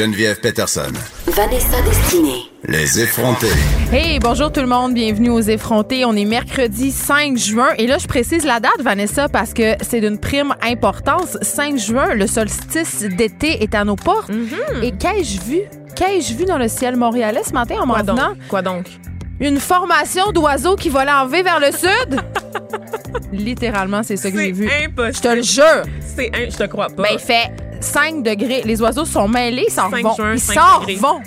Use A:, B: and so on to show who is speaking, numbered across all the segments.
A: Geneviève Peterson.
B: Vanessa Destinée.
A: Les effrontés.
C: Hey, bonjour tout le monde, bienvenue aux effrontés. On est mercredi 5 juin et là je précise la date Vanessa parce que c'est d'une prime importance. 5 juin, le solstice d'été est à nos portes. Et qu'ai-je vu? Qu'ai-je vu dans le ciel montréalais ce matin en m'en
D: Quoi
C: venant?
D: donc? Quoi donc?
C: Une formation d'oiseaux qui volaient en V vers le sud? Littéralement, c'est ça que j'ai vu.
D: impossible.
C: Je te le jure.
D: C'est un... Je te crois pas.
C: Ben, il fait 5 degrés. Les oiseaux sont mêlés, ils s'en
D: 5
C: vont.
D: juin,
C: Ils
D: 5
C: s'en
D: degrés.
C: vont.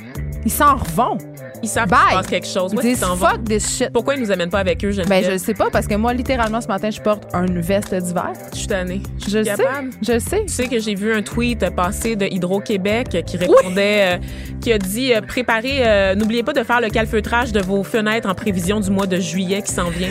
C: Ils s'en vont.
D: Ils savent qu'il se passe quelque chose.
C: This
D: s'en vont?
C: fuck this shit.
D: Pourquoi ils nous amènent pas avec eux,
C: Ben,
D: Geneviève?
C: je le sais pas parce que moi, littéralement, ce matin, je porte une veste d'hiver.
D: Je suis tannée. Je
C: le sais. Je le sais.
D: Tu sais que j'ai vu un tweet passer de Hydro-Québec qui répondait, euh, qui a dit euh, préparez, euh, n'oubliez pas de faire le calfeutrage de vos fenêtres en prévision du mois de juillet qui s'en vient.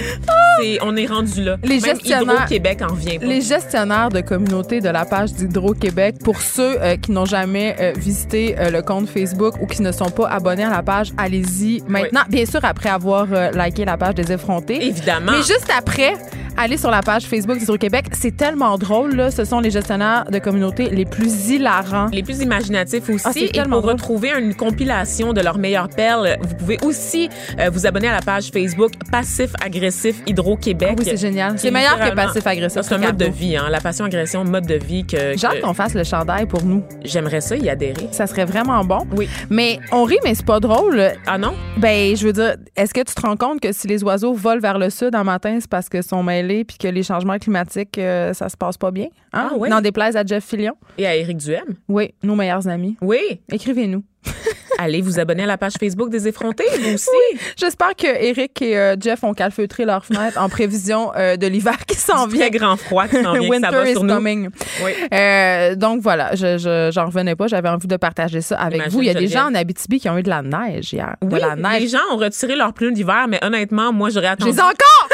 D: C'est, on est rendu là.
C: Ah! Les
D: Même Hydro-Québec en revient pas.
C: Les gestionnaires de communauté de la page d'Hydro-Québec, pour ceux qui n'ont jamais visité le compte Facebook ou qui ne sont pas abonnés à la page, allez-y maintenant. Bien sûr, après avoir euh, liké la page des effrontés.
D: Évidemment.
C: Mais juste après, allez sur la page Facebook d'Hydro-Québec. C'est tellement drôle, là. Ce sont les gestionnaires de communauté les plus hilarants.
D: les plus imaginatifs aussi.
C: Ah,
D: et pour
C: drôle.
D: retrouver une compilation de leurs meilleures perles, vous pouvez aussi euh, vous abonner à la page Facebook Passif Agressif Hydro-Québec.
C: Ah oui, c'est génial. C'est meilleur que
D: littéralement-
C: passif-agressif.
D: C'est un mode de vie, hein. La passion agression, mode de vie que, que
C: qu'on fasse le chandail pour nous.
D: j'aimerais ça y adhérer.
C: Ça serait vraiment bon.
D: Oui.
C: Mais on rit, mais c'est pas drôle.
D: Ah non?
C: Ben, je veux dire, est-ce que tu te rends compte que si les oiseaux volent vers le sud en matin, c'est parce qu'ils sont mêlés puis que les changements climatiques, euh, ça se passe pas bien? Hein?
D: Ah ouais?
C: N'en déplaise à Jeff Fillion.
D: Et à Éric Duhem?
C: Oui, nos meilleurs amis.
D: Oui.
C: Écrivez-nous.
D: Allez vous abonner à la page Facebook des effrontés, vous aussi.
C: J'espère que Eric et euh, Jeff ont calfeutré leurs fenêtres en prévision euh, de l'hiver qui s'en vient.
D: Grand froid qui s'en vient, que ça
C: Winter
D: va
C: is
D: sur nous.
C: coming.
D: Oui.
C: Euh, donc voilà, je, je- j'en revenais pas. J'avais envie de partager ça avec
D: Imagine,
C: vous. Il y a des gens en Abitibi qui ont eu de la neige hier. de
D: Oui,
C: la neige.
D: les gens ont retiré leurs pneus d'hiver, mais honnêtement, moi, j'aurais
C: Je
D: attendu.
C: les ai encore!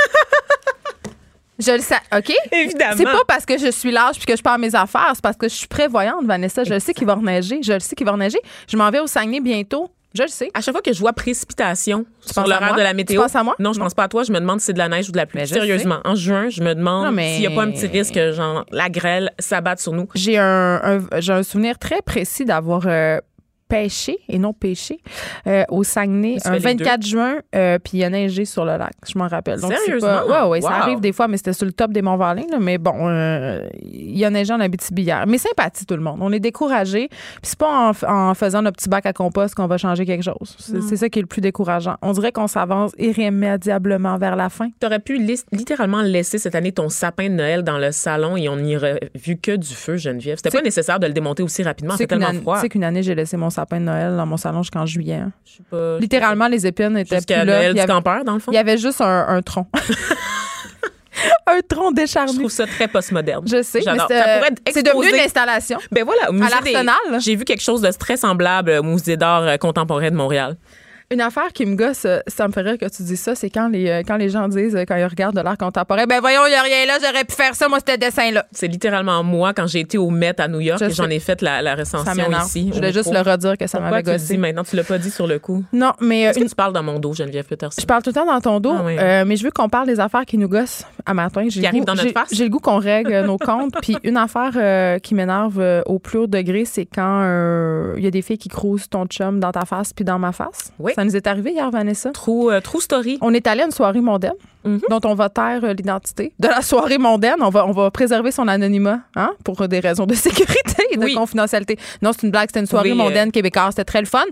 C: Je le sais. OK?
D: Évidemment.
C: C'est pas parce que je suis large puis que je pars mes affaires, c'est parce que je suis prévoyante, Vanessa. Je le sais qu'il va reneiger. Je le sais qu'il va reneiger. Je m'en vais au Saguenay bientôt. Je le sais.
D: À chaque fois que je vois précipitation sur
C: penses à
D: l'horaire de la météo?
C: Tu penses à moi?
D: Non, je
C: Non.
D: pense pas à toi. Je me demande si c'est de la neige ou de la pluie.
C: Je
D: Sérieusement, en juin, je me demande
C: mais-
D: s'il n'y a pas un petit risque, genre, la grêle s'abatte sur nous.
C: J'ai un, un- j'ai un souvenir très précis d'avoir euh, pêché et non pêché euh, au Saguenay un
D: fais les
C: 24 juin, euh, puis il a neigé sur le lac. Je m'en rappelle. Donc, c'est
D: Sérieusement?
C: Pas, ouais, ouais, ça arrive des fois, mais c'était sur le top des Monts-Valin. là, Mais bon, euh, il y a neigé en Abitibi hier. Mais sympathie, tout le monde. On est découragé. Puis c'est pas en, faisant notre petit bac à compost qu'on va changer quelque chose. C'est, c'est ça qui est le plus décourageant. On dirait qu'on s'avance irrémédiablement vers la fin.
D: Tu aurais pu littéralement laisser cette année ton sapin de Noël dans le salon et on n'y aurait vu que du feu, Geneviève. C'était
C: C'est-
D: pas nécessaire de le démonter aussi rapidement. C'est tellement
C: année-
D: froid.
C: sais qu'une année, j'ai laissé mon sapin de Noël dans mon salon jusqu'en juillet. hein.
D: Pas.
C: Littéralement, les épines étaient
D: Jusqu'à
C: plus là.
D: Noël
C: Il y
D: du
C: avait-
D: campeur, dans le fond?
C: Il y avait juste un, un tronc. un tronc
D: Je
C: décharné.
D: trouve ça très postmoderne.
C: Je sais, mais
D: J'adore.
C: c'est
D: Ça pourrait être
C: c'est devenu
D: exposé.
C: une installation.
D: Ben voilà, au musée des-
C: l'Arsenal.
D: J'ai vu quelque chose de très semblable au musée d'art euh, contemporain de Montréal.
C: Une affaire qui me gosse, euh, ça me fait rire que tu dis ça, c'est quand les, euh, quand les gens disent, euh, quand ils regardent de l'art contemporain, ben voyons, il n'y a rien là, j'aurais pu faire ça, moi, ce dessin-là.
D: C'est littéralement moi quand j'ai été au Met à New York
C: Je
D: et j'en ai fait la, la recension ici.
C: Je voulais juste le redire que ça m'avait gossé.
D: dis maintenant? Tu l'as pas dit sur le coup?
C: Non, mais
D: Est-ce que
C: une-
D: tu parles dans mon dos, Geneviève Peterson?
C: je parle tout le temps dans ton dos,
D: Ah oui.
C: euh, mais je veux qu'on parle des affaires qui nous gossent à matin. J'ai
D: Qui
C: le
D: arrivent
C: goût-
D: dans notre face?
C: J'ai le goût qu'on règle nos comptes. Puis une affaire euh, qui m'énerve euh, au plus haut degré, c'est quand euh, il y a des filles qui crousent ton chum dans ta face puis dans ma face.
D: Oui.
C: Ça nous est arrivé hier, Vanessa.
D: True, euh, true story.
C: On est allé à une soirée mondaine
D: Mhm.
C: dont on va taire euh, l'identité. De la soirée mondaine, on va, on va préserver son anonymat hein, pour des raisons de sécurité et de
D: Oui.
C: confidentialité. Non, c'est une blague, c'était une soirée
D: Oui, euh.
C: mondaine québécoise, c'était très le fun.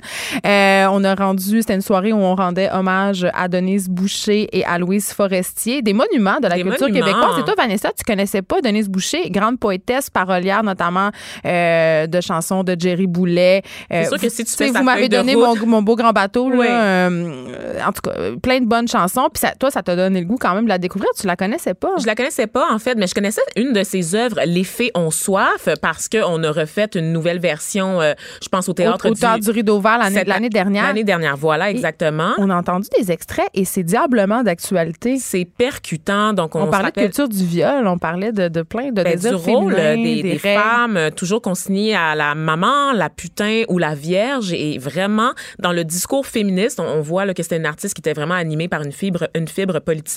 C: Euh, on a rendu, c'était une soirée où on rendait hommage à Denise Boucher et à Louise Forestier, des monuments de la
D: Des
C: culture
D: monuments.
C: québécoise. Et toi, Vanessa, tu connaissais pas Denise Boucher, grande poétesse, parolière notamment euh, de chansons de Jerry Boulet. Euh,
D: C'est sûr que si tu
C: sais,
D: fais
C: vous m'avez donné mon, mon beau grand bateau, là,
D: Oui.
C: euh, en tout cas, euh, plein de bonnes chansons. Puis ça- toi, ça t'a donné le goût quand même de la découvrir. Tu la connaissais pas?
D: Je la connaissais pas, en fait, mais je connaissais une de ses œuvres, Les Fées ont soif, parce qu'on a refait une nouvelle version, euh, je pense, au théâtre
C: au, au Théâtre du Rideau Vert l'année dernière.
D: L'année dernière, voilà, exactement.
C: On a entendu des extraits et c'est diablement d'actualité.
D: C'est percutant, donc on,
C: On, parlait de culture du viol, on parlait de, de plein de
D: Ben, du
C: désirs
D: rôle
C: féminins,
D: des, des
C: règles.
D: femmes euh, toujours consignées à la maman, la putain ou la vierge et vraiment dans le discours féministe, on, on voit là, que c'était une artiste qui était vraiment animée par une fibre une fibre politique.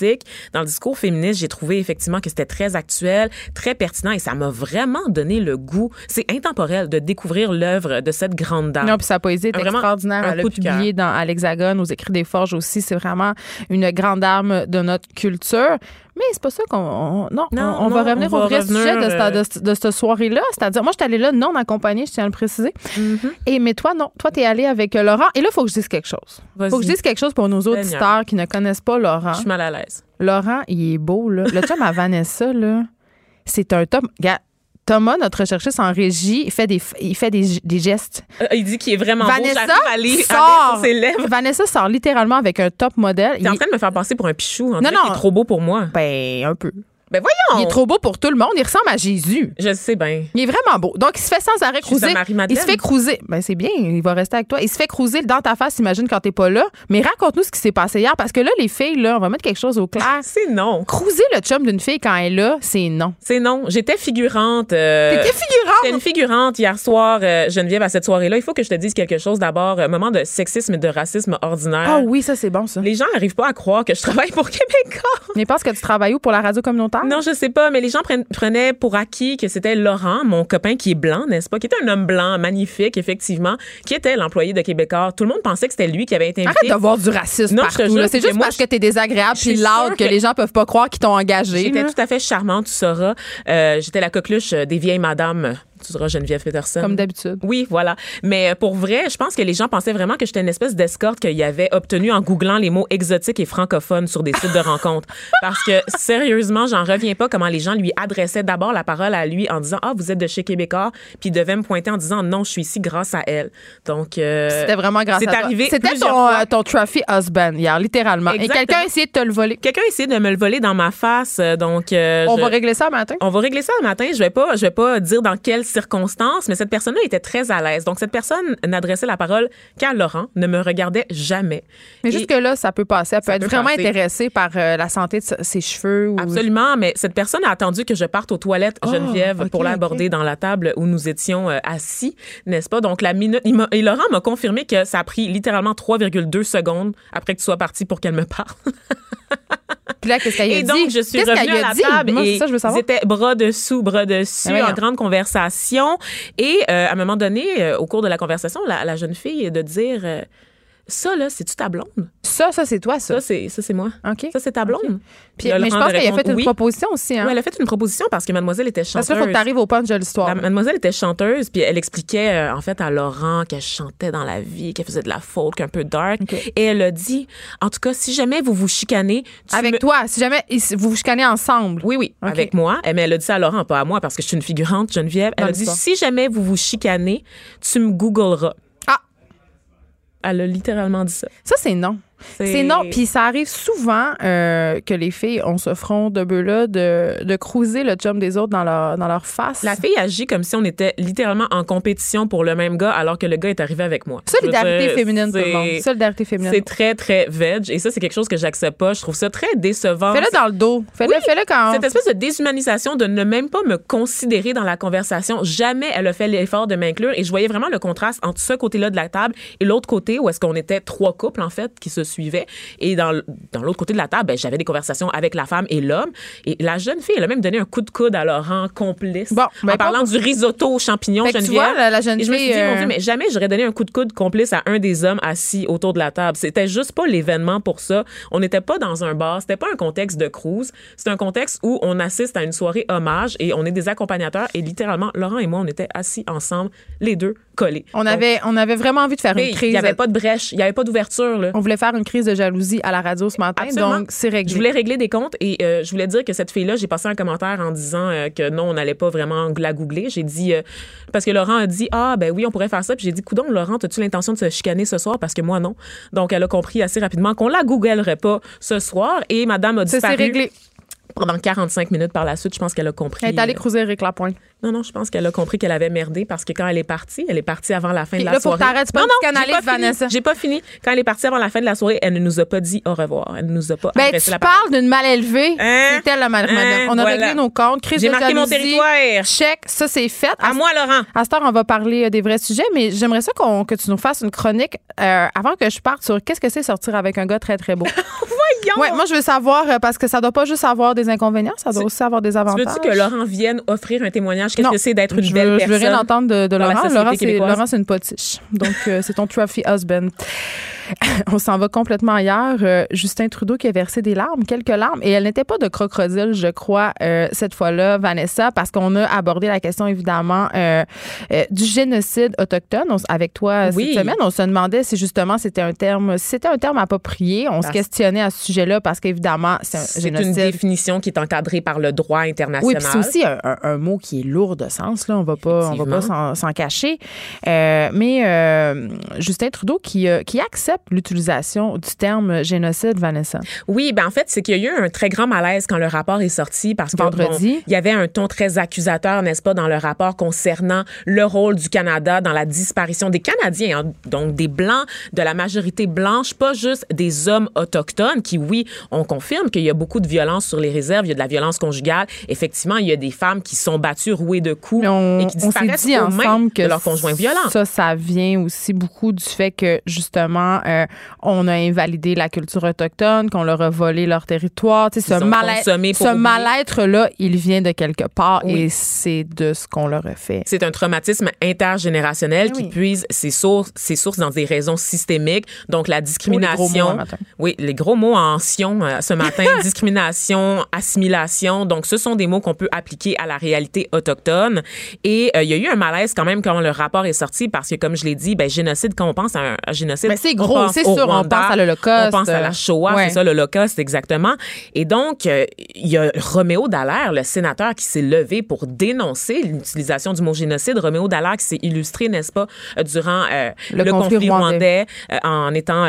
D: Dans le discours féministe, j'ai trouvé effectivement que c'était très actuel, très pertinent et ça m'a vraiment donné le goût. C'est intemporel de découvrir l'œuvre de cette grande dame.
C: Non, puis sa poésie est
D: Vraiment,
C: extraordinaire. Elle a publié dans, à l'Hexagone, aux Écrits des Forges aussi. C'est vraiment une grande arme de notre culture. Mais c'est pas ça qu'on. on- non,
D: Non,
C: on, on va revenir
D: on
C: au vrai
D: revenir,
C: sujet de, cette-
D: euh,
C: de cette- de cette soirée-là. C'est-à-dire, moi, je suis allée là non accompagnée, je tiens à le préciser. Et mais toi, non. Toi, tu es allée avec euh, Laurent. Et là, il faut que je dise quelque chose. Faut que je dise quelque chose pour nos
D: Seigneur.
C: auditeurs qui ne connaissent pas Laurent.
D: Je suis mal à l'aise.
C: Laurent, il est beau, là. Le chum à Vanessa, là, c'est un top. Regarde, Thomas, notre recherchiste en régie, il fait des, il fait des, des gestes.
D: Euh, il dit qu'il est vraiment
C: Vanessa
D: beau. À à
C: sort.
D: lire sur ses lèvres.
C: Vanessa sort littéralement avec un top modèle.
D: T'es en
C: Il-
D: train de me faire passer pour un pichou. En non,
C: non.
D: Il est trop beau pour moi.
C: Ben, un peu.
D: Ben voyons.
C: Il est trop beau pour tout le monde. Il ressemble à Jésus.
D: Je sais bien.
C: Il est vraiment beau. Donc, il se fait sans arrêt cruiser. Il se fait cruiser. Ben, c'est bien. Il va rester avec toi. Il se fait cruiser dans ta face, imagine, quand t'es pas là. Mais raconte-nous ce qui s'est passé hier. Parce que là, les filles, là, on va mettre quelque chose au clair.
D: C'est non.
C: Cruiser le chum d'une fille quand elle est là, c'est non.
D: C'est non. J'étais figurante. euh,
C: T'étais figurante?
D: J'étais une figurante hier soir, euh, Geneviève, à cette soirée-là. Il faut que je te dise quelque chose d'abord. Un moment de sexisme et de racisme ordinaire.
C: Ah oui, ça, c'est bon, ça.
D: Les gens n'arrivent pas à croire que je travaille pour Québécois.
C: Mais pense que tu travailles où? Pour la radio communautaire?
D: Non, je sais pas, mais les gens prenaient pour acquis que c'était Laurent, mon copain qui est blanc, n'est-ce pas, qui était un homme blanc magnifique, effectivement, qui était l'employé de Québécois. Tout le monde pensait que c'était lui qui avait été invité.
C: Arrête de voir du racisme
D: Non,
C: partout. C'est juste
D: moi,
C: parce que t'es désagréable puis loud que,
D: que-
C: les gens peuvent pas croire qu'ils t'ont engagé.
D: J'étais tout à fait charmante, tu sauras. Euh, J'étais la coqueluche euh, des vieilles madames. Tu sauras Geneviève Peterson.
C: Comme d'habitude.
D: Oui, voilà. Mais euh, pour vrai, je pense que les gens pensaient vraiment que j'étais une espèce d'escorte qu'il avait obtenu en googlant les mots exotiques et francophones sur des sites de rencontres. Parce que sérieusement, j'en reviens pas comment les gens lui adressaient d'abord la parole à lui en disant ah vous êtes de chez Québécois, puis il devait me pointer en disant non je suis ici grâce à elle. Donc euh,
C: C'était vraiment grâce à
D: arrivé
C: C'était ton, euh, ton trophy husband hier, littéralement. Et quelqu'un a essayé de te le voler.
D: Quelqu'un a essayé de me le voler dans ma face, donc euh,
C: On
D: je-
C: va régler ça matin?
D: On va régler ça le matin. Je vais pas, je vais pas dire dans quelles circonstances, mais cette personne-là était très à l'aise. Donc cette personne n'adressait la parole qu'à Laurent, ne me regardait jamais.
C: Mais jusque-là, ça peut passer. Elle peut être
D: peut
C: vraiment
D: passer.
C: intéressée par euh, la santé de ses cheveux. Ou...
D: Absolument, mais cette personne a attendu que je parte aux toilettes,
C: Oh,
D: Geneviève, pour l'aborder dans la table où nous étions euh, assis, n'est-ce pas? Donc, la minute. et Laurent m'a confirmé que ça a pris littéralement 3,2 secondes après que tu sois parti pour qu'elle me parle.
C: Puis là, qu'est-ce qu'elle a
D: Et
C: dit?
D: donc, je suis
C: Qu'est-ce
D: revenue
C: qu'elle
D: à la
C: dit?
D: table
C: Moi, c'est
D: et
C: ça, je veux savoir.
D: ils étaient bras dessous, bras dessus,
C: voyons.
D: en grande conversation. Et euh, à un moment donné, euh, au cours de la conversation, la, la jeune fille de dire euh, Ça, là, c'est-tu ta blonde?
C: Ça, ça, c'est toi, ça.
D: Ça, c'est ça, c'est moi.
C: OK.
D: Ça, c'est ta blonde?
C: Puis, mais je pense qu'elle a fait une
D: oui.
C: proposition aussi. Hein?
D: Oui, elle a fait une proposition parce que mademoiselle était
C: Parce
D: chanteuse.
C: qu'il faut que tu arrives au punch de l'histoire.
D: Mademoiselle était chanteuse, puis elle expliquait euh, en fait à Laurent qu'elle chantait dans la vie, qu'elle faisait de la folk un peu dark. Et elle a dit, en tout cas, si jamais vous vous chicanez, tu
C: Avec
D: me-
C: toi, si jamais vous vous chicanez ensemble.
D: Oui, oui, avec moi. Eh, Mais elle a dit ça à Laurent, pas à moi, parce que je suis une figurante, Geneviève. Elle
C: Dans
D: a dit, si jamais vous vous chicanez, tu me googleras. Elle a littéralement dit ça.
C: Ça, c'est non. C'est non. Puis ça arrive souvent euh, que les filles, on se front de bœuf-là de, de cruiser le chum des autres dans leur, dans leur face.
D: La fille agit comme si on était littéralement en compétition pour le même gars, alors que le gars est arrivé avec moi.
C: Solidarité
D: dire,
C: féminine, tout le
D: c'est-
C: monde. Solidarité féminine.
D: C'est très, très veg. Et ça, c'est quelque chose que j'accepte pas. Je trouve ça très décevant.
C: Fais-le dans le dos. Fais-le
D: Oui,
C: fais-le quand.
D: Cette espèce de déshumanisation de ne même pas me considérer dans la conversation. Jamais elle a fait l'effort de m'inclure. Et je voyais vraiment le contraste entre ce côté-là de la table et l'autre côté où est-ce qu'on était trois couples, en fait, qui se suivait. Et dans, dans l'autre côté de la table, ben, j'avais des conversations avec la femme et l'homme. Et la jeune fille, elle a même donné un coup de coude à Laurent, complice.
C: Bon, ben,
D: en parlant
C: pas-
D: du risotto aux champignons,
C: Fait que tu
D: Geneviève.
C: vois, la- la jeune
D: Et je me suis
C: fille,
D: dit, mon
C: euh,
D: Dieu, mais jamais j'aurais donné un coup de coude complice à un des hommes assis autour de la table. C'était juste pas l'événement pour ça. On n'était pas dans un bar. C'était pas un contexte de cruise. C'était un contexte où on assiste à une soirée hommage et on est des accompagnateurs. Et littéralement, Laurent et moi, on était assis ensemble, les deux
C: On
D: Donc,
C: avait, on avait vraiment envie de faire une
D: il
C: crise.
D: n'y avait pas de brèche, il n'y avait pas d'ouverture.
C: On voulait faire une crise de jalousie à la radio ce matin,
D: Absolument.
C: donc c'est réglé.
D: Je voulais régler des comptes et euh, je voulais dire que cette fille-là, j'ai passé un commentaire en disant euh, que non, on n'allait pas vraiment la googler. J'ai dit euh, parce que Laurent a dit ah ben oui, on pourrait faire ça. Puis j'ai dit coudon, Laurent, as-tu l'intention de se chicaner ce soir parce que moi non. Donc elle a compris assez rapidement qu'on la googlerait pas ce soir et Madame a
C: Ça,
D: disparu
C: c'est réglé.
D: pendant 45 minutes par la suite. Je pense qu'elle a compris.
C: Elle est allée cruiser Eric Lapointe.
D: Non non, je pense qu'elle a compris qu'elle avait merdé parce que quand elle est partie, elle est partie avant la fin de la
C: là, faut
D: soirée.
C: t'arrêtes, c'est pas
D: non non, j'ai pas fini.
C: Vanessa.
D: J'ai pas fini. Quand elle est partie avant la fin de la soirée, elle ne nous a pas dit au revoir. Elle ne nous a pas
C: Ben,
D: adressé
C: tu
D: la
C: parles d'une mal élevée.
D: Hein?
C: Elle la mal
D: Hein?
C: On a
D: Voilà.
C: réglé nos comptes. Crise
D: J'ai
C: de
D: marqué mon territoire.
C: Check, ça c'est fait.
D: À moi, Laurent.
C: À cette heure, on va parler euh, des vrais sujets, mais j'aimerais ça qu'on, que tu nous fasses une chronique euh, avant que je parte sur qu'est-ce que c'est sortir avec un gars très, très beau.
D: Voyons.
C: ouais, moi, je veux savoir, euh, parce que ça doit pas juste avoir des inconvénients, ça doit aussi avoir des avantages.
D: Veux-tu que Laurent vienne offrir un témoignage? Qu'est-ce
C: Non.
D: que c'est d'être une
C: je
D: belle
C: veux, je
D: personne?
C: veux rien entendre de, de Laurent. Laurent, c'est une potiche. Donc, euh, c'est ton trophy husband. On s'en va complètement ailleurs. Euh, Justin Trudeau qui a versé des larmes, quelques larmes, et elle n'était pas de crocodile, je crois, euh, cette fois-là, Vanessa, parce qu'on a abordé la question, évidemment, euh, euh, du génocide autochtone On avec toi
D: Oui.
C: cette semaine. On se demandait si justement c'était un terme, si c'était un terme approprié. On se questionnait à ce sujet-là parce qu'évidemment, c'est un
D: C'est une
C: génocide.
D: définition qui est encadrée par le droit
C: Oui,
D: international.
C: puis c'est aussi un, un- un mot qui est lourd de sens. Là. On va pas, on va pas s'en, s'en cacher. Euh, mais euh, Justin Trudeau qui, qui accepte l'utilisation du terme génocide, Vanessa?
D: Oui, ben en fait, c'est qu'il y a eu un très grand malaise quand le rapport est sorti parce que
C: Vendredi.
D: bon, il y avait un ton très accusateur, n'est-ce pas, dans le rapport concernant le rôle du Canada dans la disparition des Canadiens, hein, donc des blancs, de la majorité blanche, pas juste des hommes autochtones qui, oui, on confirme qu'il y a beaucoup de violence sur les réserves, il y a de la violence conjugale. Effectivement, il y a des femmes qui sont battues, rouées de coups
C: on,
D: et qui disparaissent
C: dit
D: aux mains
C: que
D: de leur conjoint violent.
C: ça, ça vient aussi beaucoup du fait que justement, euh, on a invalidé la culture autochtone, qu'on leur a volé leur territoire. Tu sais, ce mal-être-là, il vient de quelque part
D: Oui.
C: et c'est de ce qu'on leur a fait.
D: C'est un traumatisme intergénérationnel
C: Eh
D: qui
C: oui.
D: puise ses sources, ses sources dans des raisons systémiques. Donc, la
C: Oh, les
D: discrimination. Oui, les gros mots en sion euh, ce matin. discrimination, assimilation. Donc, ce sont des mots qu'on peut appliquer à la réalité autochtone. Et euh, il y a eu un malaise quand même quand le rapport est sorti parce que, comme je l'ai dit, ben, génocide, quand on pense à un à génocide,
C: c'est gros, c'est on pense à l'Holocauste.
D: On pense à la Shoah,
C: Ouais.
D: c'est ça, l'Holocauste, exactement. Et donc, euh, il y a Roméo Dallaire, le sénateur, qui s'est levé pour dénoncer l'utilisation du mot génocide. Roméo Dallaire qui s'est illustré, n'est-ce pas, euh, durant euh,
C: Le
D: le,
C: conflit
D: conflit,
C: rwandais.
D: euh, en étant,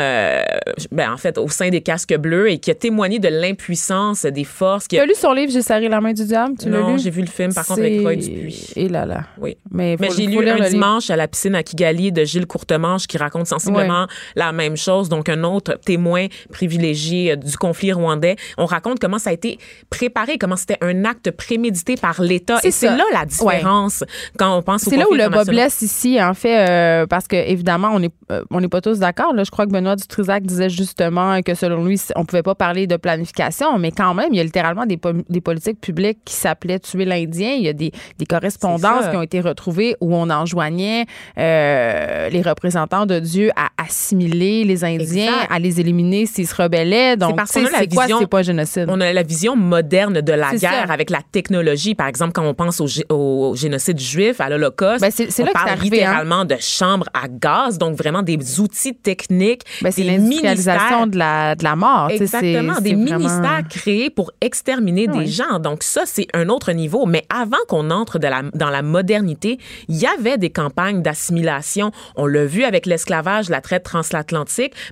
D: ben, en fait, au sein des casques bleus et qui a témoigné de l'impuissance des forces.
C: Tu as lu son livre J'ai serré la main du diable? Tu l'as
D: Non, j'ai vu le film, par contre, avec Roy Dupuis.
C: Et là là.
D: Oui.
C: Mais,
D: Mais j'ai lu un dimanche à la piscine à Kigali de Gilles Courtemanche qui raconte sensiblement la même chose. Donc, un autre témoin privilégié euh, du conflit rwandais. On raconte comment ça a été préparé, comment c'était un acte prémédité par l'État.
C: C'est
D: Et c'est là la différence quand on pense au
C: C'est là où le bas blesse ici, en fait, euh, parce que évidemment, on n'est euh, on pas tous d'accord. Je crois que Benoît Dutrisac disait justement que selon lui, on pouvait pas parler de planification, mais quand même, il y a littéralement des, po- des politiques publiques qui s'appelaient tuer l'Indien. Il y a des, des correspondances qui ont été retrouvées où on enjoignait euh, les représentants de Dieu à assimiler les Indiens,
D: Exact.
C: à les éliminer s'ils se rebellaient. Donc, c'est quoi, c'est pas génocide?
D: On a la vision moderne de la guerre
C: ça.
D: avec la technologie. Par exemple, quand on pense au, gé- au génocide juif, à l'Holocauste,
C: Ben,
D: on
C: là
D: parle
C: arrivé, hein.
D: littéralement de chambres à gaz, donc vraiment des outils techniques,
C: Ben, c'est l'industrialisation
D: ministères
C: de la, de la mort.
D: Exactement, des
C: vraiment-
D: ministères créés pour exterminer des gens. Donc ça, c'est un autre niveau. Mais avant qu'on entre de la, dans la modernité, il y avait des campagnes d'assimilation. On l'a vu avec l'esclavage, la traite transatlantique.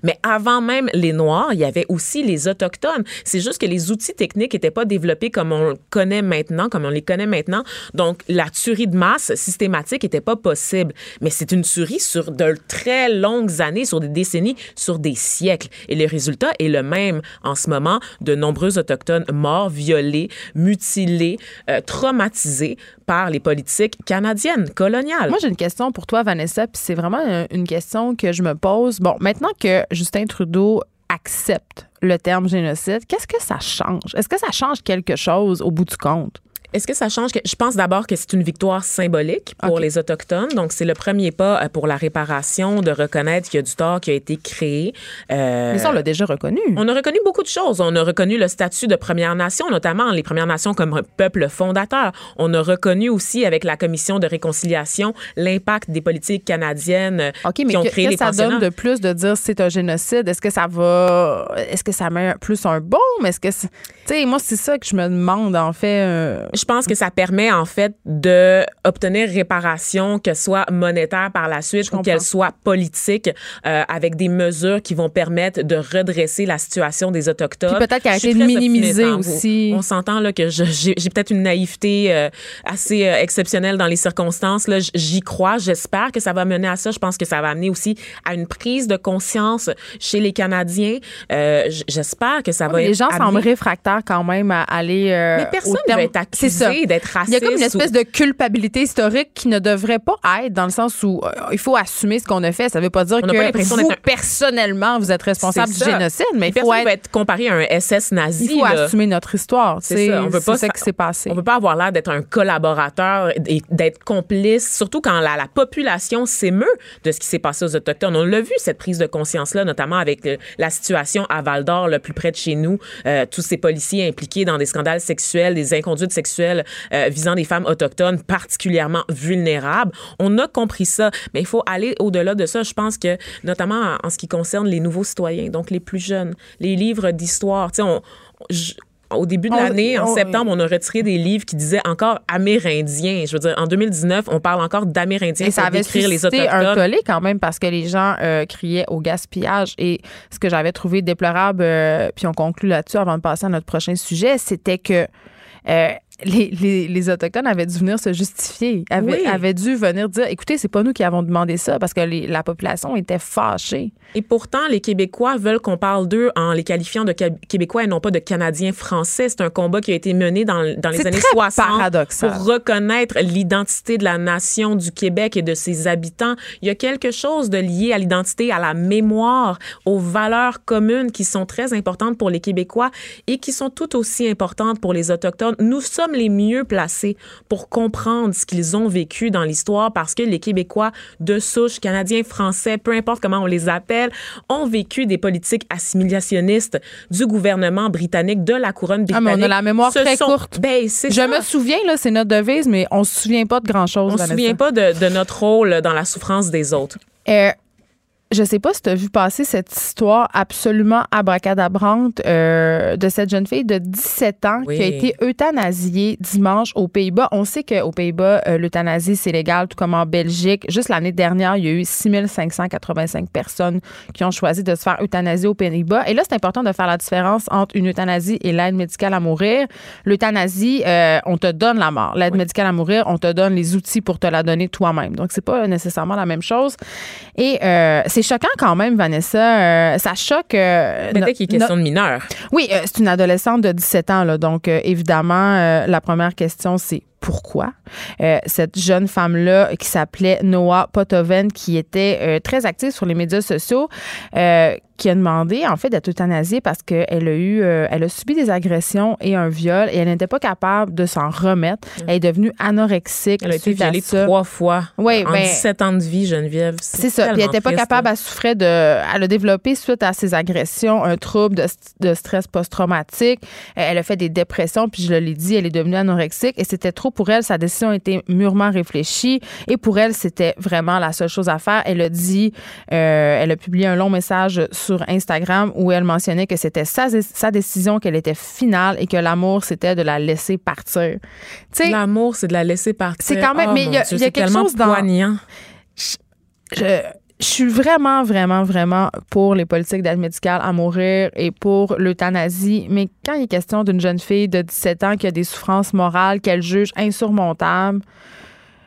D: Mais avant même les Noirs, il y avait aussi les Autochtones. C'est juste que les outils techniques n'étaient pas développés comme on le connaît maintenant, comme on les connaît maintenant. Donc la tuerie de masse systématique n'était pas possible. Mais c'est une tuerie sur de très longues années, sur des décennies, sur des siècles. Et le résultat est le même en ce moment. De nombreux Autochtones morts, violés, mutilés, euh, traumatisés par les politiques canadiennes, coloniales.
C: Moi, j'ai une question pour toi, Vanessa, puis c'est vraiment euh, une question que je me pose. Bon, maintenant que Justin Trudeau acceptent le terme génocide, qu'est-ce que ça change? Est-ce que ça change quelque chose au bout du compte?
D: Est-ce que ça change? Que, je pense d'abord que c'est une victoire symbolique pour les Autochtones. Donc, c'est le premier pas euh, pour la réparation, de reconnaître qu'il y a du tort qui a été créé. Euh,
C: Mais ça, on l'a déjà reconnu.
D: on a reconnu beaucoup de choses. On a reconnu le statut de Première Nation, notamment les Premières Nations comme un peuple fondateur. On a reconnu aussi avec la commission de réconciliation l'impact des politiques canadiennes euh,
C: mais
D: qui ont
C: que-
D: créé
C: qu'est-ce
D: les
C: que ça donne de plus de dire c'est un génocide? Est-ce que ça va. Est-ce que ça met plus un baume? Est-ce que. c'est- Tu sais, moi, c'est ça que je me demande, en fait. euh,
D: Je pense que ça permet en fait de obtenir réparation, que soit monétaire par la suite ou
C: comprends.
D: qu'elle soit politique, euh, avec des mesures qui vont permettre de redresser la situation des autochtones.
C: Peut-être
D: Je
C: arrêter
D: suis
C: de minimiser aussi.
D: On s'entend là que je- j'ai peut-être une naïveté euh, assez euh, exceptionnelle dans les circonstances. Là, j'y crois. J'espère que ça va mener à ça. Je pense que ça va amener aussi à une prise de conscience chez les Canadiens. Euh, J'espère que ça va.
C: les gens
D: amener-
C: semblent réfractaires quand même à aller. euh,
D: Mais personne ne va être
C: C'est
D: d'être raciste.
C: Il y a comme une
D: ou-
C: espèce de culpabilité historique qui ne devrait pas être dans le sens où euh, il faut assumer ce qu'on a fait. Ça ne veut pas dire
D: On
C: que vous,
D: un-
C: personnellement, vous êtes responsable du génocide, mais il faut, être-
D: être comparé à un SS nazi.
C: il faut
D: là.
C: assumer notre histoire.
D: C'est ça. On veut pas
C: ça qui s'est passé.
D: On veut pas avoir l'air d'être un collaborateur et d'être complice, surtout quand la, la population s'émeut de ce qui s'est passé aux Autochtones. On l'a vu, cette prise de conscience-là, notamment avec la situation à Val-d'Or, le plus près de chez nous, euh, tous ces policiers impliqués dans des scandales sexuels, des inconduites sexuelles euh, visant des femmes autochtones particulièrement vulnérables. On a compris ça, mais il faut aller au-delà de ça. Je pense que, notamment en, en ce qui concerne les nouveaux citoyens, donc les plus jeunes, les livres d'histoire, tu sais, on... je- au début de l'année, en septembre, on a retiré des livres qui disaient encore amérindiens. Je veux dire, en 2019, on parle encore d'amérindiens
C: Et ça avait
D: décrire les
C: suscité un tollé quand même parce que les gens euh, criaient au gaspillage. Et ce que j'avais trouvé déplorable, euh, puis on conclut là-dessus avant de passer à notre prochain sujet, c'était que euh, les, les, les Autochtones avaient dû venir se justifier, avaient,
D: Oui.
C: avaient dû venir dire écoutez, c'est pas nous qui avons demandé ça parce que les- la population était fâchée.
D: Et pourtant, les Québécois veulent qu'on parle d'eux en les qualifiant de Qué- Québécois et non pas de Canadiens français. C'est un combat qui a été mené dans, dans les années
C: très
D: 60
C: paradoxal.
D: pour reconnaître l'identité de la nation du Québec et de ses habitants. Il y a quelque chose de lié à l'identité, à la mémoire, aux valeurs communes qui sont très importantes pour les Québécois et qui sont tout aussi importantes pour les Autochtones. Nous sommes les mieux placés pour comprendre ce qu'ils ont vécu dans l'histoire parce que les Québécois de souche, Canadiens, Français, peu importe comment on les appelle, ont vécu des politiques assimilationnistes du gouvernement britannique, de la couronne
C: Ah, mais
D: britannique.
C: on a la mémoire
D: Ce
C: très
D: sont-
C: courte.
D: Ben,
C: Je
D: ça.
C: me souviens, là, c'est notre devise, mais on se souvient pas de grand-chose.
D: On se souvient pas de, de notre rôle dans la souffrance des autres.
C: Euh, je sais pas si tu as vu passer cette histoire absolument abracadabrante euh, de cette jeune fille de 17 ans
D: Oui.
C: qui a été euthanasiée dimanche aux Pays-Bas. On sait qu'aux Pays-Bas, euh, l'euthanasie, c'est légal, tout comme en Belgique. Juste l'année dernière, il y a eu 6585 personnes qui ont choisi de se faire euthanasier aux Pays-Bas. Et là, c'est important de faire la différence entre une euthanasie et l'aide médicale à mourir. L'euthanasie, euh, on te donne la mort. L'aide médicale à mourir, on te donne les outils pour te la donner toi-même. Donc, c'est pas nécessairement la même chose. Et euh, c'est choquant quand même, Vanessa. Euh, ça choque. euh,
D: Peut-être
C: no-
D: qu'il est question de mineurs.
C: oui, euh, c'est une adolescente de 17 ans, là, donc euh, évidemment, la première question, c'est pourquoi Euh, cette jeune femme-là qui s'appelait Noah Potoven, qui était euh, très active sur les médias sociaux, euh, qui a demandé en fait d'être euthanasiée parce qu'elle a eu, elle a subi des agressions et un viol et elle n'était pas capable de s'en remettre. Elle est devenue anorexique.
D: Mm. Elle a été
C: à
D: violée trois fois
C: Oui,
D: en
C: ben-
D: 17 ans de vie, Geneviève.
C: C'est ça. Puis elle n'était pas capable,
D: là.
C: elle souffrait de. Elle a développé, suite à ses agressions, un trouble de, de stress post-traumatique. Elle a fait des dépressions, puis je l'ai dit, elle est devenue anorexique et c'était trop pour elle. Sa décision a été mûrement réfléchie et pour elle, c'était vraiment la seule chose à faire. Elle a dit, euh, elle a publié un long message sur Instagram où elle mentionnait que c'était sa, sa décision, qu'elle était finale et que l'amour, c'était de la laisser partir.
D: L'amour, c'est de la laisser partir.
C: C'est quand même-
D: Oh,
C: mais il y a-
D: Dieu,
C: y a quelque chose dans-
D: poignant.
C: je, je suis vraiment, vraiment, vraiment pour les politiques d'aide médicale à mourir et pour l'euthanasie. Mais quand il est question d'une jeune fille de 17 ans qui a des souffrances morales qu'elle juge insurmontables,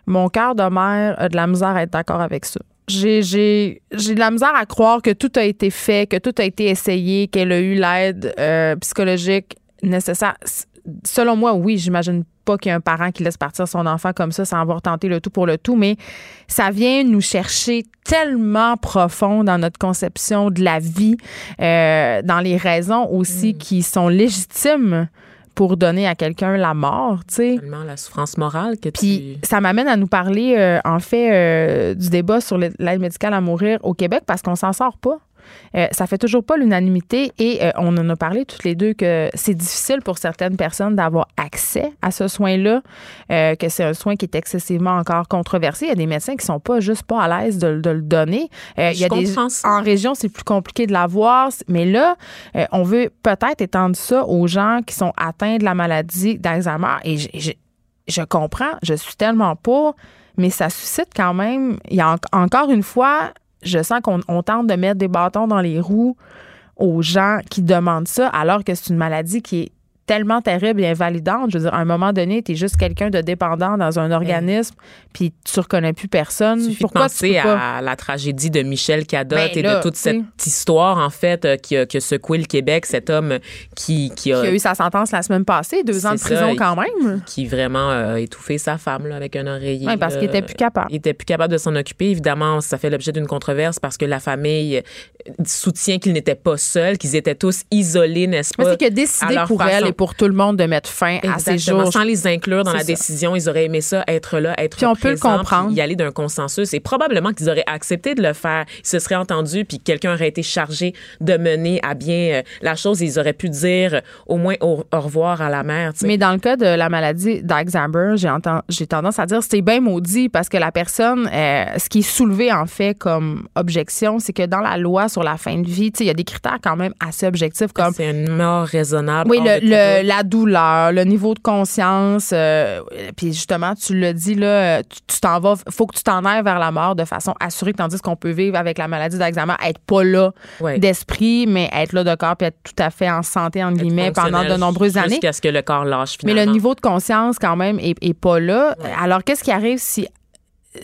C: mon cœur de mère a de la misère à être d'accord avec ça. J'ai, j'ai, j'ai de la misère à croire que tout a été fait, que tout a été essayé, qu'elle a eu l'aide euh, psychologique nécessaire. Selon moi, oui, j'imagine pas qu'il y ait un parent qui laisse partir son enfant comme ça sans avoir tenté le tout pour le tout, mais ça vient nous chercher tellement profond dans notre conception de la vie, euh, dans les raisons aussi qui sont légitimes pour donner à quelqu'un la mort, tu sais.
D: Tellement la souffrance morale que
C: Puis
D: tu...
C: ça m'amène à nous parler, euh, en fait, euh, du débat sur l'aide médicale à mourir au Québec parce qu'on s'en sort pas. Euh, ça fait toujours pas l'unanimité et euh, on en a parlé toutes les deux que c'est difficile pour certaines personnes d'avoir accès à ce soin-là, euh, que c'est un soin qui est excessivement encore controversé. Il y a des médecins qui sont pas juste pas à l'aise de, de le donner. Euh, il y a des en région, c'est plus compliqué de l'avoir, mais là, on veut peut-être étendre ça aux gens qui sont atteints de la maladie d'Alzheimer et je, je- je comprends, je suis tellement pas, mais ça suscite quand même, il y a en- encore une fois, je sens qu'on on tente de mettre des bâtons dans les roues aux gens qui demandent ça, alors que c'est une maladie qui est tellement terrible et invalidante. Je veux dire, à un moment donné, tu es juste quelqu'un de dépendant dans un organisme, puis tu reconnais plus personne.
D: Suffit
C: Pourquoi
D: de penser
C: tu peux pas?
D: à la tragédie de Michel Cadotte
C: Ben
D: et
C: là,
D: de toute cette histoire, en fait, euh, qui a, qui a secoué le Québec, cet homme qui, qui, a,
C: qui a eu sa sentence la semaine passée, deux ans de prison
D: ça,
C: quand même.
D: qui vraiment a étouffé sa femme là, avec un oreiller.
C: Oui, parce qu'il était plus capable.
D: Il était plus capable de s'en occuper. Évidemment, ça fait l'objet d'une controverse parce que la famille euh, soutient qu'il n'était pas seul, qu'ils étaient tous isolés, n'est-ce
C: Mais
D: pas?
C: c'est qu'il a décidé pour elle pour tout le monde de mettre fin à ces jours.
D: Sans les inclure dans la
C: ça.
D: décision, ils auraient aimé ça, être là, être
C: Puis on peut le comprendre.
D: puis y aller d'un consensus. Et probablement qu'ils auraient accepté de le faire. Ils se seraient entendus, puis quelqu'un aurait été chargé de mener à bien euh, la chose. Et ils auraient pu dire euh, au moins au, au revoir à la mère.
C: Mais dans le cas de la maladie d'Alzheimer, j'ai tendance à dire c'est bien maudit parce que la personne, euh, ce qui est soulevé en fait comme objection, c'est que dans la loi sur la fin de vie, il y a des critères quand même assez objectifs comme
D: c'est une mort raisonnable.
C: Oui, le- la douleur, le niveau de conscience. euh, puis justement, tu le dis, là, tu t'en vas, faut que tu t'en ailles vers la mort de façon assurée, tandis qu'on peut vivre avec la maladie d'Alzheimer, être pas là
D: Ouais.
C: d'esprit, mais être là de corps, puis être tout à fait en santé, entre
D: Être
C: guillemets, pendant de nombreuses années.
D: Jusqu'à ce que le corps lâche
C: Mais
D: finalement.
C: le niveau de conscience, quand même, est, est pas là. Alors, qu'est-ce qui arrive si.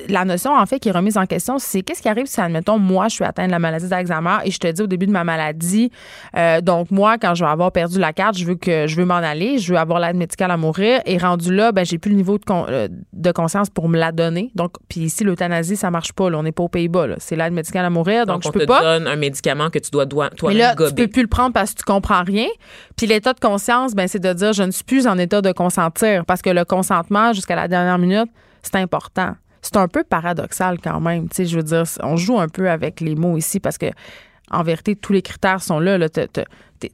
C: La notion, en fait, qui est remise en question, c'est qu'est-ce qui arrive si, admettons, moi, je suis atteinte de la maladie d'Alzheimer et je te dis au début de ma maladie, euh, donc moi, quand je vais avoir perdu la carte, je veux que je veux m'en aller, je veux avoir l'aide médicale à mourir et rendu là, ben j'ai plus le niveau de, con- euh, de conscience pour me la donner. Donc, puis ici, l'euthanasie, ça marche pas. Là, on n'est pas aux Pays-Bas. là. C'est l'aide médicale à mourir, donc,
D: Donc,
C: je
D: on
C: peux
D: te
C: pas.
D: donne un médicament que tu dois toi-même
C: là, tu
D: gober.
C: peux plus le prendre parce que tu comprends rien. Puis l'état de conscience, ben, c'est de dire je ne suis plus en état de consentir parce que le consentement jusqu'à la dernière minute, c'est important. C'est un peu paradoxal quand même. Tu sais, je veux dire, on joue un peu avec les mots ici parce que en vérité, tous les critères sont là. là.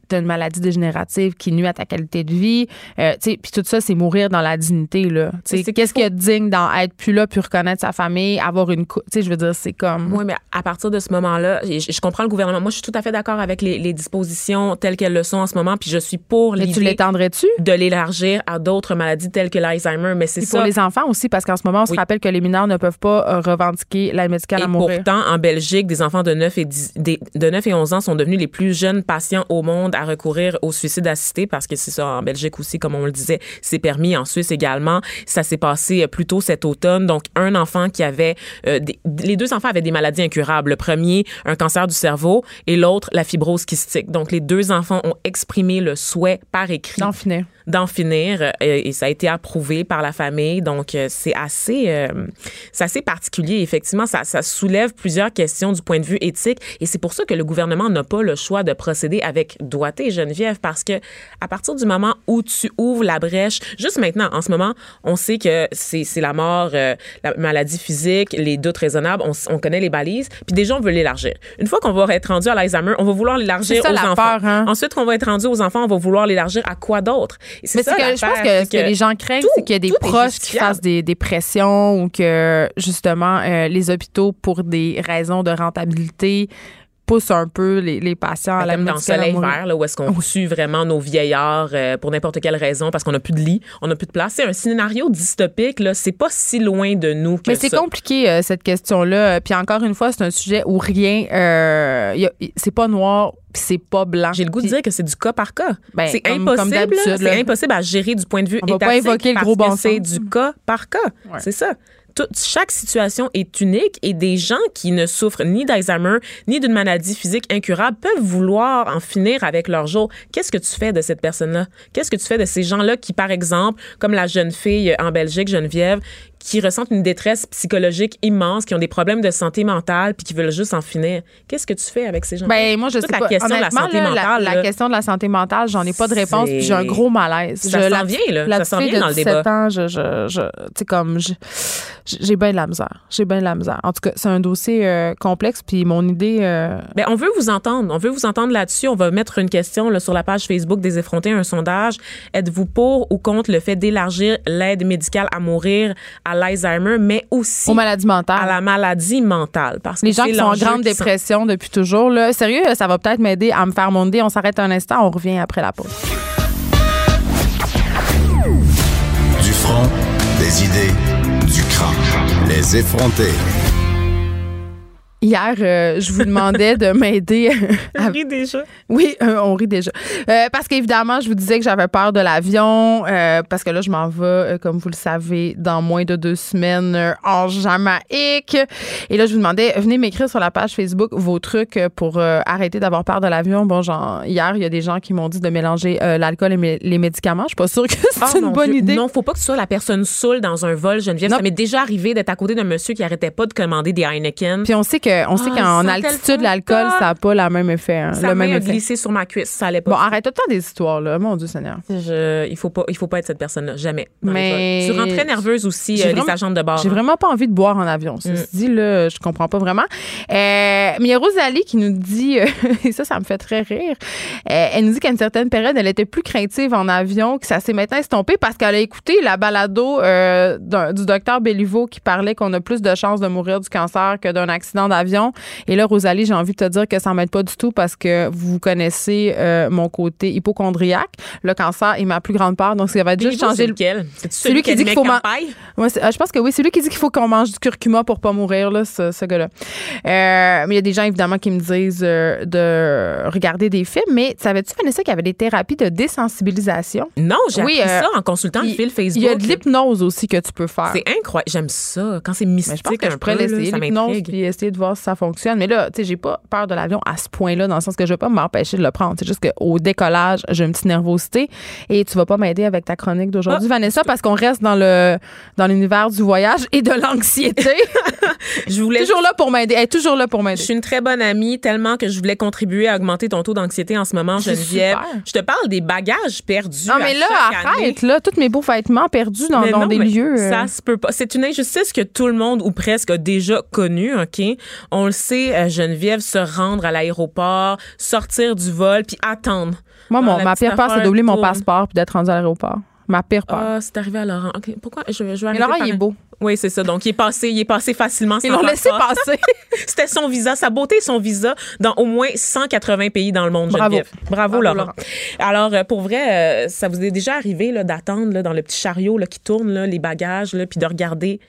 C: T'as- une maladie dégénérative qui nuit à ta qualité de vie. Euh, tu sais, puis tout ça, c'est mourir dans la dignité. là. Qu'est-ce
D: qu'il
C: qu'il y a de digne dans être plus là, puis reconnaître sa famille, avoir une... cou- Tu sais, je veux dire, c'est comme...
D: Oui, mais à partir de ce moment-là, je, je comprends le gouvernement. Moi, je suis tout à fait d'accord avec les, les dispositions telles qu'elles le sont en ce moment, puis je suis pour
C: Mais tu l'étendrais-tu?
D: de l'élargir à d'autres maladies telles que l'Alzheimer. Mais c'est
C: Puis pour
D: ça.
C: les enfants aussi, parce qu'en ce moment, on se rappelle que les mineurs ne peuvent pas euh, revendiquer l'aide médicale
D: Et
C: à mourir.
D: pourtant, en Belgique, des enfants de 9 et 10 des- de 9 et 11 ans sont devenus les plus jeunes patients au monde à recourir au suicide assisté parce que c'est ça en Belgique aussi, comme on le disait, c'est permis en Suisse également. Ça s'est passé euh, plus tôt cet automne. Donc, un enfant qui avait, euh, les deux enfants avaient des maladies incurables. Le premier, un cancer du cerveau et l'autre, la fibrose kystique. Donc, les deux enfants ont exprimé le souhait par écrit
C: finir.
D: D'en finir euh, et ça a été approuvé par la famille. Donc euh, c'est assez euh, c'est assez particulier. Effectivement ça, ça soulève plusieurs questions du point de vue éthique et c'est pour ça que le gouvernement n'a pas le choix de procéder avec doigté Geneviève parce que à partir du moment où tu ouvres la brèche juste maintenant en ce moment on sait que c'est c'est la mort euh, la maladie physique les doutes raisonnables on, connaît les balises puis déjà on veut l'élargir. Une fois qu'on va être rendu à l'Alzheimer on va vouloir l'élargir aux
C: la
D: enfants.
C: peur, hein?
D: ensuite qu'on va être rendu aux enfants on va vouloir l'élargir à quoi d'autre?
C: Mais
D: ça,
C: c'est que je pense que
D: c'est
C: ce que les gens craignent, c'est qu'il y a des proches qui fassent des, des pressions ou que, justement, euh, les hôpitaux, pour des raisons de rentabilité, poussent un peu les, les patients à la
D: comme dans
C: à
D: Soleil. Vert, là, où est-ce qu'on tue vraiment nos vieillards euh, pour n'importe quelle raison, parce qu'on n'a plus de lit, on n'a plus de place. C'est un scénario dystopique, là, c'est pas si loin de nous que
C: Mais c'est compliqué, euh, cette question-là. Puis encore une fois, c'est un sujet où rien... euh, c'est pas noir, c'est pas blanc.
D: J'ai le goût de dire que c'est du cas par cas.
C: Ben,
D: c'est impossible, c'est impossible à gérer du point de vue
C: On va pas
D: étatique
C: évoquer le gros bon
D: c'est du cas par cas.
C: Ouais.
D: C'est ça. Chaque situation est unique et des gens qui ne souffrent ni d'Alzheimer ni d'une maladie physique incurable peuvent vouloir en finir avec leur jour. Qu'est-ce que tu fais de cette personne-là? Qu'est-ce que tu fais de ces gens-là qui, par exemple, comme la jeune fille en Belgique, Geneviève, qui ressentent une détresse psychologique immense, qui ont des problèmes de santé mentale puis qui veulent juste en finir. Qu'est-ce que tu fais avec ces gens
C: Ben, moi, je
D: Toute
C: sais
D: la
C: pas.
D: question de la santé
C: là, la-
D: mentale,
C: La,
D: là.
C: question de la santé mentale, j'en ai pas de réponse, puis j'ai un gros malaise.
D: Ça
C: Je-
D: s'en
C: la-
D: vient, là.
C: La
D: Ça s'en vient dans le
C: 17
D: débat.
C: ans, je, je, je- tu sais, comme, j'ai bien de la misère. J'ai bien de la misère. En tout cas, c'est un dossier euh, complexe, puis mon idée, euh,
D: Ben, on veut vous entendre. On veut vous entendre là-dessus. On va mettre une question là, sur la page Facebook des effrontés, un sondage. Êtes-vous pour ou contre le fait d'élargir l'aide médicale à mourir à l'Alzheimer, mais aussi
C: aux maladies mentales.
D: à la maladie mentale? Parce que
C: Les gens qui sont en grande
D: sont-
C: dépression depuis toujours, là, sérieux, ça va peut-être m'aider à me faire mon idée. On s'arrête un instant, on revient après la pause.
A: Du front, des idées, du crâne. Les effronter.
C: Hier, euh, je vous demandais de m'aider à
D: On rit déjà.
C: Oui, euh, on rit déjà. Euh, parce qu'évidemment, je vous disais que j'avais peur de l'avion, parce que là, je m'en vais, comme vous le savez, dans moins de deux semaines en Jamaïque. Et là, je vous demandais, venez m'écrire sur la page Facebook vos trucs pour arrêter d'avoir peur de l'avion. Bon, genre, hier, il y a des gens qui m'ont dit de mélanger l'alcool et les médicaments. Je suis pas sûre que c'est
D: Ah,
C: une bonne
D: Dieu.
C: idée.
D: Non, faut pas que tu sois la personne saoule dans un vol, Geneviève.
C: Non.
D: Ça m'est déjà arrivé d'être à côté d'un monsieur qui arrêtait pas de commander des Heineken.
C: Puis on sait que, on sait
D: Ah,
C: qu'en altitude, l'alcool, ça n'a pas le même effet. hein,
D: Sa
C: le même effet.
D: glissé sur ma cuisse. Ça allait pas.
C: Bon, arrête tout le temps des histoires, là? Mon Dieu Seigneur.
D: Je- il faut pas, il faut pas être cette personne-là, jamais. les
C: Mais-.
D: Tu rends très nerveuse aussi, euh, les
C: vraiment-
D: agentes de bord.
C: J'ai
D: hein.
C: vraiment pas envie de boire en avion. Ça
D: Mm.
C: se dit, là, je comprends pas vraiment. Euh, mais il y a Rosalie qui nous dit, euh, et ça, ça me fait très rire, euh, elle nous dit qu'à une certaine période, elle était plus craintive en avion, que ça s'est maintenant estompé parce qu'elle a écouté la balado du docteur Béliveau qui parlait qu'on a plus de chances de mourir du cancer que d'un accident d'avion. Et là, Rosalie, j'ai envie de te dire que ça m'aide pas du tout parce que vous connaissez euh, mon côté hypochondriaque. Le cancer est ma plus grande ppart, donc ça va être juste changer
D: c'est
C: le
D: lequel? C'est-tu
C: Celui qui
D: qui
C: dit qu'il faut man-
D: Campagne?
C: Ouais, c'est- euh, je pense que oui, c'est lui qui dit qu'il faut qu'on mange du curcuma pour pas mourir, là, ce, ce gars-là. Euh, mais il y a des gens, évidemment, qui me disent euh, de regarder des films. Mais savais-tu, Vanessa, qu'il y avait des thérapies de désensibilisation?
D: Non, j'ai
C: Oui,
D: appris ça en consultant le
C: Il
D: fil Facebook.
C: il y a de l'hypnose aussi que tu peux faire.
D: C'est incroyable. J'aime ça. Quand c'est mystique,
C: je pense que
D: un
C: je pourrais l'essayer, l'hypnose, puis essayer de voir si ça fonctionne. Mais là, tu sais, j'ai pas peur de l'avion à ce point-là, dans le sens que je vais pas m'empêcher de le prendre. C'est juste qu'au décollage, j'ai une petite nervosité. Et tu vas pas m'aider avec ta chronique d'aujourd'hui,
D: Ah.
C: Vanessa, parce qu'on reste dans le dans l'univers du voyage et de l'anxiété.
D: Je voulais
C: toujours là pour m'aider. Elle est toujours là pour
D: Je
C: m'aider.
D: suis une très bonne amie, tellement que je voulais contribuer à augmenter ton taux d'anxiété en ce moment, Geneviève.
C: super.
D: Je te parle des bagages perdus.
C: Non,
D: à
C: mais là,
D: chaque année.
C: arrête, là, tous mes beaux vêtements perdus dans,
D: Mais
C: dans
D: non,
C: des lieux. euh.
D: Ça se peut pas. C'est une injustice que tout le monde ou presque a déjà connue, OK? On le sait, euh, Geneviève, se rendre à l'aéroport, sortir du vol, puis attendre.
C: Moi, mon, ma pire peur, c'est d'oublier mon passeport puis d'être rendu à l'aéroport. Ma pire peur.
D: Ah, c'est arrivé à Laurent. Pourquoi? Je, je vais
C: Mais Laurent,
D: par-
C: il est beau.
D: Oui, c'est ça. Donc, il est passé, il est passé facilement sans
C: Ils l'ont laissé passer.
D: C'était son visa, sa beauté son visa dans au moins 180 pays dans le monde,
C: Bravo.
D: Geneviève. Bravo,
C: Bravo,
D: Laurent.
C: Laurent.
D: Alors, euh, pour vrai, euh, ça vous est déjà arrivé là, d'attendre là, dans le petit chariot là, qui tourne là, les bagages, là, puis de regarder,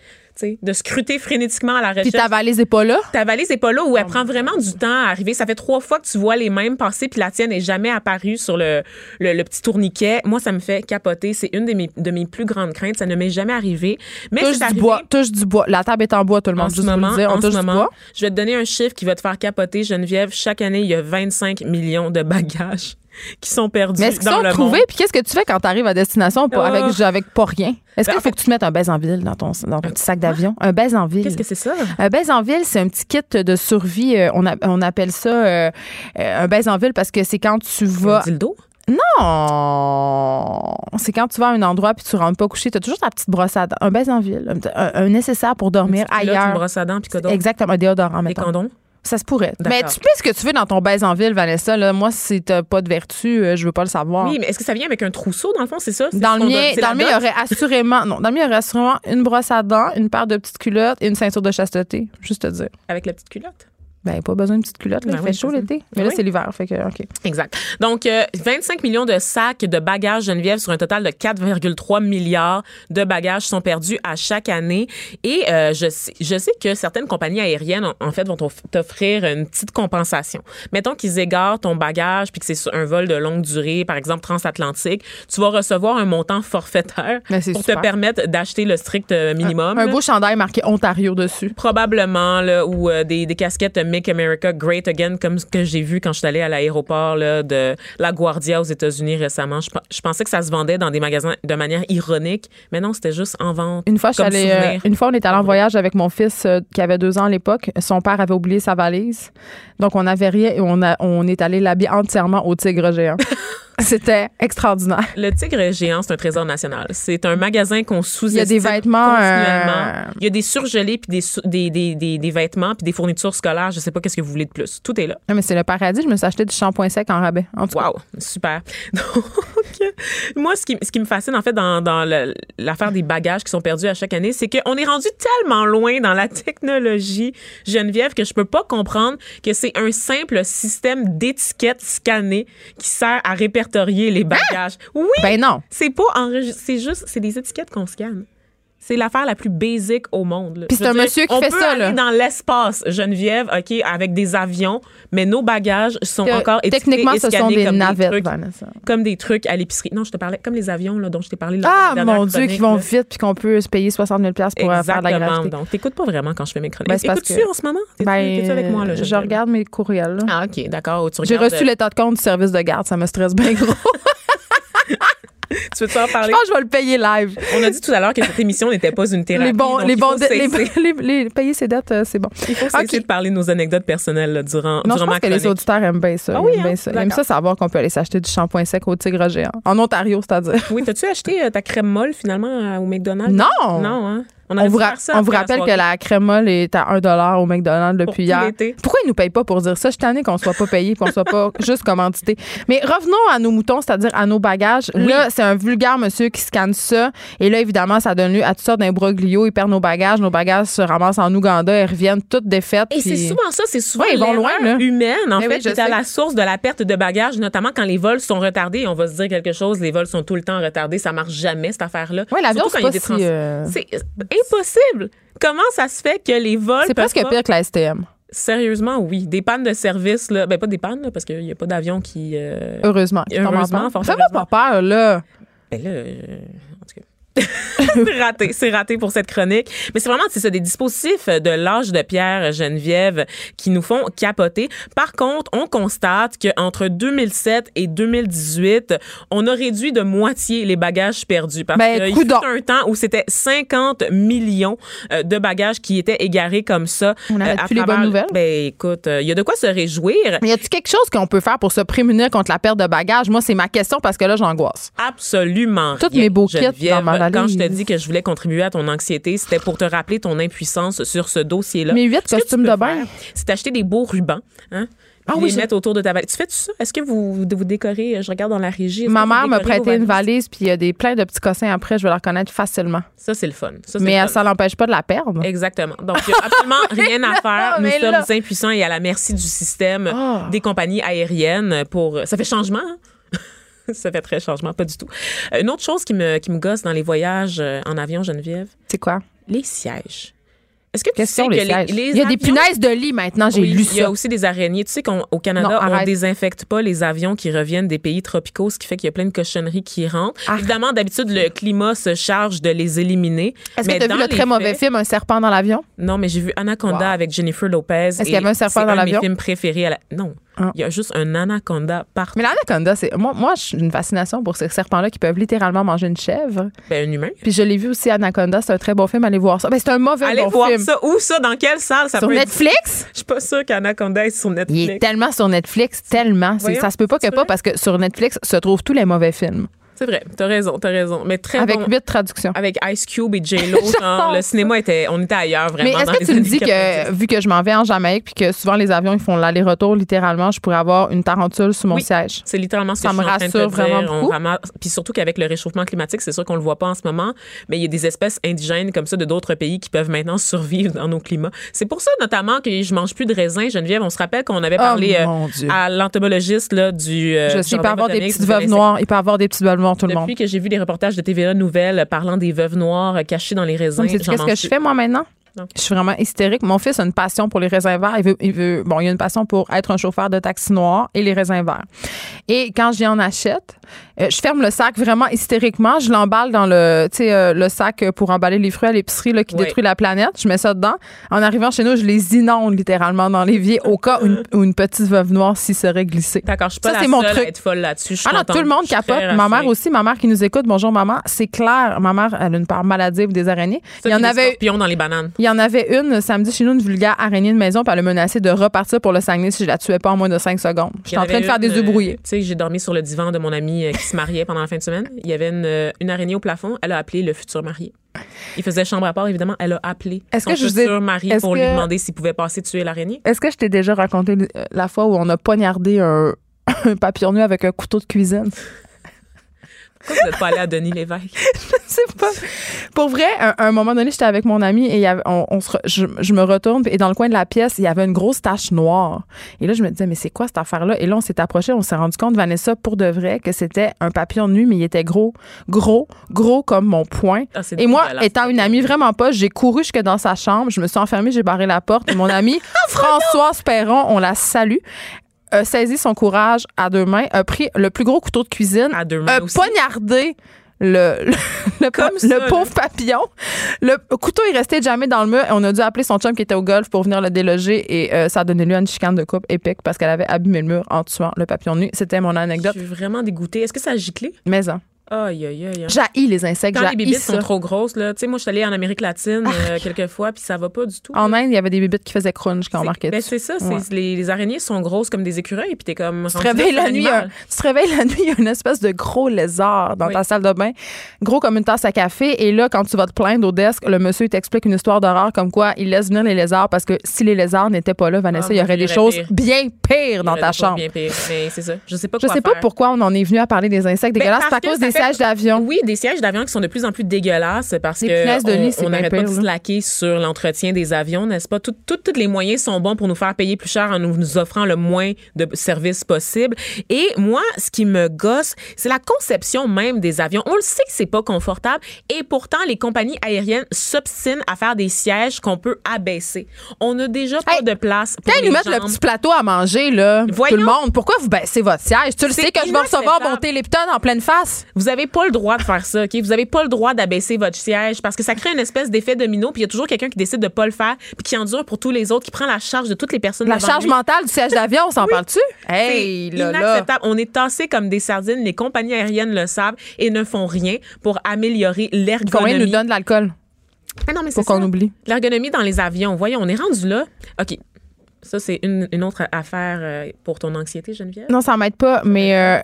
D: de scruter frénétiquement à la
C: Puis
D: recherche.
C: ta valise est pas là?
D: Ta valise n'est pas là où elle prend vraiment du temps à arriver. Ça fait trois fois que tu vois les mêmes passer, puis la tienne n'est jamais apparue sur le, le, le petit tourniquet. Moi, ça me fait capoter. C'est une de mes, de mes plus grandes craintes. Ça ne m'est jamais arrivé. Mais
C: Touche du bois. Touche du bois. La table est en bois, tout le
D: en
C: monde.
D: ce
C: Juste vous
D: moment,
C: le dire. On
D: en
C: touche
D: ce
C: du
D: moment,
C: bois?
D: je vais te donner un chiffre qui va te faire capoter, Geneviève. Chaque année, il y a 25 millions de bagages qui sont perdus
C: Mais est-ce qu'ils sont
D: le
C: trouvés? Puis qu'est-ce que tu fais quand tu arrives à destination
D: Ah.
C: avec, avec pas rien? Est-ce
D: Ben,
C: qu'il faut que tu te mettes un baise en ville dans ton, dans ton petit sac d'avion? Un baise en ville.
D: Qu'est-ce que c'est ça?
C: Un baise en ville, c'est un petit kit de survie. euh, on, a- on appelle ça euh, euh, un baise en ville parce que c'est quand tu vas.
D: Un dildo?
C: Non! C'est quand tu vas à un endroit puis tu rentres pas couché. Tu as toujours ta petite brosse à dents. Un baise en ville. Un, nécessaire pour dormir ailleurs.
D: Une brosse à dents, puis?
C: Exactement. Un déodorant,
D: Des condoms?
C: Ça se pourrait. Mais tu fais ce que tu veux dans ton baise en ville, Vanessa. Là. Moi, si t'as pas de vertu, euh, je veux pas le savoir.
D: Oui, mais est-ce que ça vient avec un trousseau, dans le fond, c'est ça?
C: Dans le mien, dans le mien, il y aurait assurément, non, dans le mien, il y aurait assurément une brosse à dents, une paire de petites culottes et une ceinture de chasteté. Juste te dire.
D: Avec la petite culotte?
C: Ben, pas besoin de petite culotte. Là.
D: Ben
C: il
D: oui,
C: fait chaud l'été. Mais là,
D: Oui.
C: c'est l'hiver. Fait que, OK.
D: Exact. Donc, euh, 25 millions de sacs de bagages Geneviève sur un total de 4,3 milliards de bagages sont perdus à chaque année. Et euh, je, sais, je sais que certaines compagnies aériennes, en, en fait, vont t'off- t'offrir une petite compensation. Mettons qu'ils égarent ton bagage puis que c'est sur un vol de longue durée, par exemple transatlantique, tu vas recevoir un montant forfaitaire
C: c'est
D: pour
C: super.
D: te permettre d'acheter le strict euh, minimum.
C: Un
D: là.
C: beau chandail marqué Ontario dessus.
D: Probablement, là, ou euh, des, des casquettes Make America Great Again, comme ce que j'ai vu quand je suis allée à l'aéroport de La Guardia aux États-Unis récemment. Je, pe- je pensais que ça se vendait dans des magasins de manière ironique, mais non, c'était juste en vente.
C: Une fois,
D: comme
C: allée, euh, une fois, on est allé en voyage avec mon fils euh, qui avait deux ans à l'époque. Son père avait oublié sa valise. Donc, on n'avait rien et on, a, on est allé l'habiller entièrement au tigre géant. C'était extraordinaire.
D: Le Tigre géant, c'est un trésor national. C'est un magasin qu'on sous-estime
C: Il y a des vêtements, euh,
D: Il y a des surgelés, puis des, des, des, des, des vêtements, puis des fournitures scolaires. Je sais pas qu'est-ce que vous voulez de plus. Tout est là.
C: Non, mais c'est le paradis. Je me suis acheté du shampoing sec en rabais. En tout cas,
D: Wow, super. Donc, moi, ce qui, ce qui me fascine, en fait, dans, dans l'affaire des bagages qui sont perdus à chaque année, c'est qu'on est rendu tellement loin dans la technologie, Geneviève, que je peux pas comprendre que c'est un simple système d'étiquettes scannées qui sert à répertorier les bagages. Oui!
C: ben non.
D: C'est pas enregistré, c'est juste, c'est des étiquettes qu'on scanne. C'est l'affaire la plus basique au monde.
C: Puis c'est un
D: dire,
C: monsieur qui
D: on
C: fait
D: peut
C: ça,
D: aller
C: là.
D: dans l'espace, Geneviève, OK, avec des avions, mais nos bagages sont encore étiquetés
C: Techniquement,
D: et
C: ce sont des
D: comme
C: navettes,
D: des trucs,
C: Vanessa.
D: comme des trucs à l'épicerie. Non, je te parlais comme les avions là, dont je t'ai parlé.
C: Ah, mon Dieu, qui vont vite puis qu'on peut se payer 60 000 pour euh, faire de la
D: Exactement.
C: gravité.
D: Donc, t'écoutes pas vraiment quand je fais mes chroniques.
C: Ben,
D: Écoutes-tu
C: que-
D: en ce moment?
C: Ben,
D: t'es-tu avec moi, là?
C: je regarde mes courriels. là.
D: Ah, OK, d'accord. Tu
C: J'ai reçu
D: euh,
C: l'état de compte du service de garde. Ça me stresse bien gros.
D: Tu veux-tu en
C: Je
D: parler?
C: pense que je vais le payer live.
D: On a dit tout à l'heure que cette émission n'était pas une thérapie.
C: Les bons, les bons, les,
D: cesser-
C: les, les- payer ses dettes, euh, c'est bon.
D: Il faut cesser
C: Ok.
D: de parler de nos anecdotes personnelles là, durant,
C: Non, je
D: durant
C: pense
D: ma
C: que les auditeurs aiment bien ça.
D: Ah
C: Ils
D: oui,
C: aiment bien
D: hein?
C: ça. Ils aiment ça savoir qu'on peut aller s'acheter du shampoing sec au tigre géant. En Ontario, c'est-à-dire.
D: Oui, t'as-tu acheté euh, ta crème molle finalement euh, au McDonald's?
C: Non!
D: Non, hein?
C: On vous,
D: dû
C: ra-
D: faire ça
C: on vous
D: après
C: rappelle que la crème molle est à 1 au McDonald's depuis hier. Pourquoi ils nous payent pas pour dire ça? Je suis qu'on soit pas payé qu'on soit pas juste commandité. Mais revenons à nos moutons, c'est-à-dire à nos bagages. Là, c'est un vulgaire monsieur qui scanne ça. Et là, évidemment, ça donne lieu à toutes sortes d'imbroglios. Ils perdent nos bagages. Nos bagages se ramassent en Ouganda. Ils reviennent toutes défaites.
D: Et c'est souvent ça, c'est souvent
C: Ouais, ils vont loin, là.
D: humaine, en
C: Mais
D: fait,
C: oui, je
D: qui est à la source de la perte de bagages, notamment quand les vols sont retardés. Et on va se dire quelque chose, les vols sont tout le temps retardés, ça marche jamais, cette affaire-là.
C: Ouais, l'avion, c'est euh,
D: impossible! Comment ça se fait que les vols
C: C'est presque
D: pas-
C: pire que la STM.
D: Sérieusement, oui. Des pannes de service, là. Ben, pas des pannes, là, parce qu'il n'y a pas d'avion qui. euh,
C: Heureusement.
D: Heureusement,
C: va pas peur, là.
D: Ben là, euh, en tout cas. c'est raté, c'est raté pour cette chronique. Mais c'est vraiment, c'est ça, des dispositifs de l'âge de pierre Geneviève qui nous font capoter. Par contre, on constate qu'entre 2007 et 2018, on a réduit de moitié les bagages perdus. Parce
C: Ben,
D: qu'il fut
C: coudonc.
D: un temps où c'était 50 millions euh, de bagages qui étaient égarés comme ça.
C: On n'arrête
D: euh,
C: plus les bonnes nouvelles.
D: Ben, écoute, euh, il y a de quoi se réjouir.
C: Mais y a-t-il quelque chose qu'on peut faire pour se prémunir contre la perte de bagages? Moi, c'est ma question parce que là, j'angoisse.
D: Absolument.
C: Toutes
D: rien,
C: mes beaux kits dans ma
D: Quand je te dis que je voulais contribuer à ton anxiété, c'était pour te rappeler ton impuissance sur ce dossier-là.
C: Mes huit costumes de bain.
D: C'est d'acheter des beaux rubans. Hein?
C: Ah oui,
D: les mettre autour de ta valise. Tu fais ça? Est-ce que vous, vous décorez? Je regarde dans la régie.
C: Ma mère
D: vos
C: prêté une valise, puis il y a des, plein de petits cossins après. Je vais la reconnaître facilement.
D: Ça, c'est le fun. Ça,
C: Mais
D: le fun.
C: ça l'empêche pas de la perdre.
D: Exactement. Donc, il n'y a absolument rien à faire. Nous
C: Mais
D: sommes
C: là-
D: impuissants et à la merci du système
C: Ah.
D: des compagnies aériennes pour. Ça fait changement, hein? Ça fait très changement, pas du tout. Une autre chose qui me, qui me gosse dans les voyages euh, en avion, Geneviève,
C: C'est quoi?
D: les sièges. Est-ce que tu
C: Qu'est-ce
D: sais que
C: les
D: les,
C: sièges?
D: les
C: Il y a des punaises de lit maintenant, j'ai
D: Oui,
C: lu
D: Il y a
C: ça.
D: aussi des araignées. Tu sais qu'au Canada,
C: Non,
D: on
C: arrête.
D: désinfecte pas les avions qui reviennent des pays tropicaux, ce qui fait qu'il y a plein de cochonneries qui rentrent.
C: Ah.
D: Évidemment, d'habitude, le climat se charge de les éliminer.
C: Est-ce que tu as vu le très mauvais film Un serpent dans l'avion?
D: Non, mais j'ai vu Anaconda
C: Wow.
D: avec Jennifer Lopez.
C: qu'il y avait un serpent
D: C'est
C: dans
D: un de
C: l'avion?
D: mes films préférés. À la... Non,
C: Ah.
D: il y a juste un anaconda partout.
C: Mais l'anaconda, c'est. Moi, moi j'ai une fascination pour ces serpents-là qui peuvent littéralement manger une chèvre.
D: Ben, un humain.
C: Puis je l'ai vu aussi, Anaconda. C'est un très bon film. Allez voir ça. Ben, c'est un mauvais
D: Allez
C: bon
D: voir
C: film.
D: ça. Où ça? Dans quelle salle? Ça
C: Sur
D: peut être-
C: Netflix?
D: Je suis pas sûre qu'Anaconda est sur
C: Il
D: Netflix.
C: est tellement sur Netflix, tellement.
D: Voyons,
C: ça se peut pas que pas parce que sur Netflix se trouvent tous les mauvais films.
D: C'est vrai, t'as raison, t'as raison. Mais très
C: Avec
D: bon.
C: huit traductions.
D: Avec Ice Cube et J-Lo, genre, le cinéma était, on était ailleurs vraiment.
C: Mais est-ce que tu me dis
D: 90.
C: que, vu que je m'en vais en Jamaïque, puis que souvent les avions, ils font l'aller-retour littéralement, je pourrais avoir une tarentule sous mon
D: Oui.
C: siège?
D: C'est littéralement ce
C: Ça
D: que je
C: me
D: suis en train de te
C: rassure vraiment
D: dire.
C: Beaucoup.
D: ramasse- Puis surtout qu'avec le réchauffement climatique, c'est sûr qu'on le voit pas en ce moment, mais il y a des espèces indigènes comme ça de d'autres pays qui peuvent maintenant survivre dans nos climats. C'est pour ça notamment que je mange plus de raisins, Geneviève. On se rappelle qu'on avait parlé
C: Oh,
D: euh,
C: mon Dieu.
D: à l'entomologiste du. euh,
C: je sais, il peut avoir des petites veuves noires. Il peut avoir des petites veuves noires, tout le monde.
D: Depuis que j'ai vu des reportages de TVA Nouvelles parlant des veuves noires euh, cachées dans les raisins,
C: qu'est-ce que je fais, moi, maintenant?
D: Non.
C: Je suis vraiment hystérique. Mon fils a une passion pour les raisins verts. Il veut, il veut, bon, il a une passion pour être un chauffeur de taxi noir et les raisins verts. Et quand j'y en achète, euh, je ferme le sac vraiment hystériquement. Je l'emballe dans le, euh, le sac pour emballer les fruits à l'épicerie là, qui détruit la planète. Je mets ça dedans. En arrivant chez nous, je les inonde littéralement dans l'évier au cas où une, où une petite veuve noire s'y serait glissée.
D: D'accord, je suis pas
C: Ça,
D: la
C: c'est mon
D: seule
C: truc.
D: à être folle là-dessus. Je
C: Ah non, tout le monde capote. Ma mère aussi, ma mère qui nous écoute. Bonjour, maman. C'est clair. Ma mère, elle a une part maladive des araignées.
D: Ça,
C: Il y en avait
D: scorpions dans les bananes.
C: il y en avait une samedi chez nous, une vulgaire araignée de maison, puis elle a menacé de repartir pour le Saguenay si je la tuais pas en moins de 5 secondes. J'étais
D: en
C: train de faire des œufs
D: euh,
C: brouillés.
D: Sais, j'ai dormi sur le divan de mon ami euh, qui se mariait pendant la fin de semaine. Il y avait une, euh, une araignée au plafond. Elle a appelé le futur marié. Il faisait chambre à part, évidemment. Elle a appelé
C: Est-ce
D: son
C: que
D: futur mari pour lui demander s'il pouvait passer tuer l'araignée.
C: Est-ce que je t'ai déjà raconté la fois où on a poignardé un, un papillon nu avec un couteau de cuisine?
D: Pourquoi vous n'êtes pas allé à Denis Lévesque?
C: C'est pas. Pour vrai, à un, un moment donné, j'étais avec mon ami et il y avait- on, on se re- je, je me retourne et dans le coin de la pièce, il y avait une grosse tache noire. Et là, je me disais, mais c'est quoi cette affaire-là? Et là, on s'est approché, on s'est rendu compte, Vanessa, pour de vrai, que c'était un papillon nu, mais il était gros, gros, gros comme mon poing.
D: Ah,
C: Et moi, étant une amie vraiment pas, j'ai couru jusque dans sa chambre, je me suis enfermée, j'ai barré la porte et mon amie Françoise Perron, on la salue, a saisi son courage à deux mains, a pris le plus gros couteau de cuisine,
D: À deux mains
C: a
D: aussi.
C: poignardé le, le, le,
D: Comme
C: pa-
D: ça,
C: le
D: là.
C: pauvre papillon. Le couteau est resté jamais dans le mur et on a dû appeler son chum qui était au golf pour venir le déloger et euh, ça a donné lieu à une chicane de coupe épique parce qu'elle avait abîmé le mur en tuant le papillon nu. C'était mon
D: Je
C: anecdote.
D: suis vraiment dégoûtée. Est-ce que ça a giclé?
C: Mais hein,
D: Aïe, aïe, aïe. hein.
C: j'haïs les insectes,
D: Quand les
C: ça.
D: sont trop grosses, là, tu sais, moi, je suis allée en Amérique latine euh, quelques fois, puis ça va pas du tout.
C: En
D: là.
C: Inde, il y avait des bébites qui faisaient crunch quand on marquait
D: ben, c'est ça,
C: Ouais.
D: les, les araignées sont grosses comme des écureuils, puis t'es comme.
C: Tu te réveilles la nuit, un- tu te réveilles la nuit, il y a une espèce de gros lézard dans
D: Oui.
C: ta salle de bain, gros comme une tasse à café. Et là, quand tu vas te plaindre au desk, le monsieur t'explique une histoire d'horreur comme quoi il laisse venir les lézards parce que si les lézards n'étaient pas là, Vanessa,
D: Ah,
C: il y aurait des choses
D: pire.
C: bien pires dans ta chambre.
D: Bien pire, mais c'est ça. Je sais pas
C: Je sais pas pourquoi on en est venu à parler des insectes
D: Ben,
C: dégueulasses. À cause des sièges d'avion.
D: Oui, des sièges d'avion qui sont de plus en plus dégueulasses parce
C: lit,
D: on- n'arrête pas de slacker sur l'entretien des avions, n'est-ce pas? Tous les moyens sont bons pour nous faire payer plus cher en nous, nous offrant le moins de services possible. Et moi, ce qui me gosse, c'est la conception même des avions. On le sait que c'est pas confortable et pourtant, les compagnies aériennes s'obstinent à faire des sièges qu'on peut abaisser. On n'a déjà pas
C: Hey,
D: de place pour les
C: nous mettent le petit plateau à manger, là,
D: Voyons.
C: tout le monde, pourquoi vous baissez votre siège? Tu le sais que je vais recevoir mon téléphone en pleine face?
D: Vous avez pas le droit de faire ça, OK? Vous avez pas le droit d'abaisser votre siège parce que ça crée une espèce d'effet domino, puis il y a toujours quelqu'un qui décide de pas le faire, puis qui endure pour tous les autres, qui prend la charge de toutes les personnes
C: La charge
D: lui.
C: mentale du siège d'avion, on s'en parle-tu? Hey,
D: C'est
C: là, là.
D: inacceptable. On est tassés comme des sardines. Les compagnies aériennes le savent et ne font rien pour améliorer
C: Combien
D: l'ergonomie.
C: nous donne de l'alcool?
D: Ah non, mais c'est
C: pour qu'on oublie?
D: L'ergonomie dans les avions. Voyons, on est rendu là. OK. Ça, c'est une, une autre affaire euh, pour ton anxiété, Geneviève?
C: Non, ça m'aide pas, mais euh,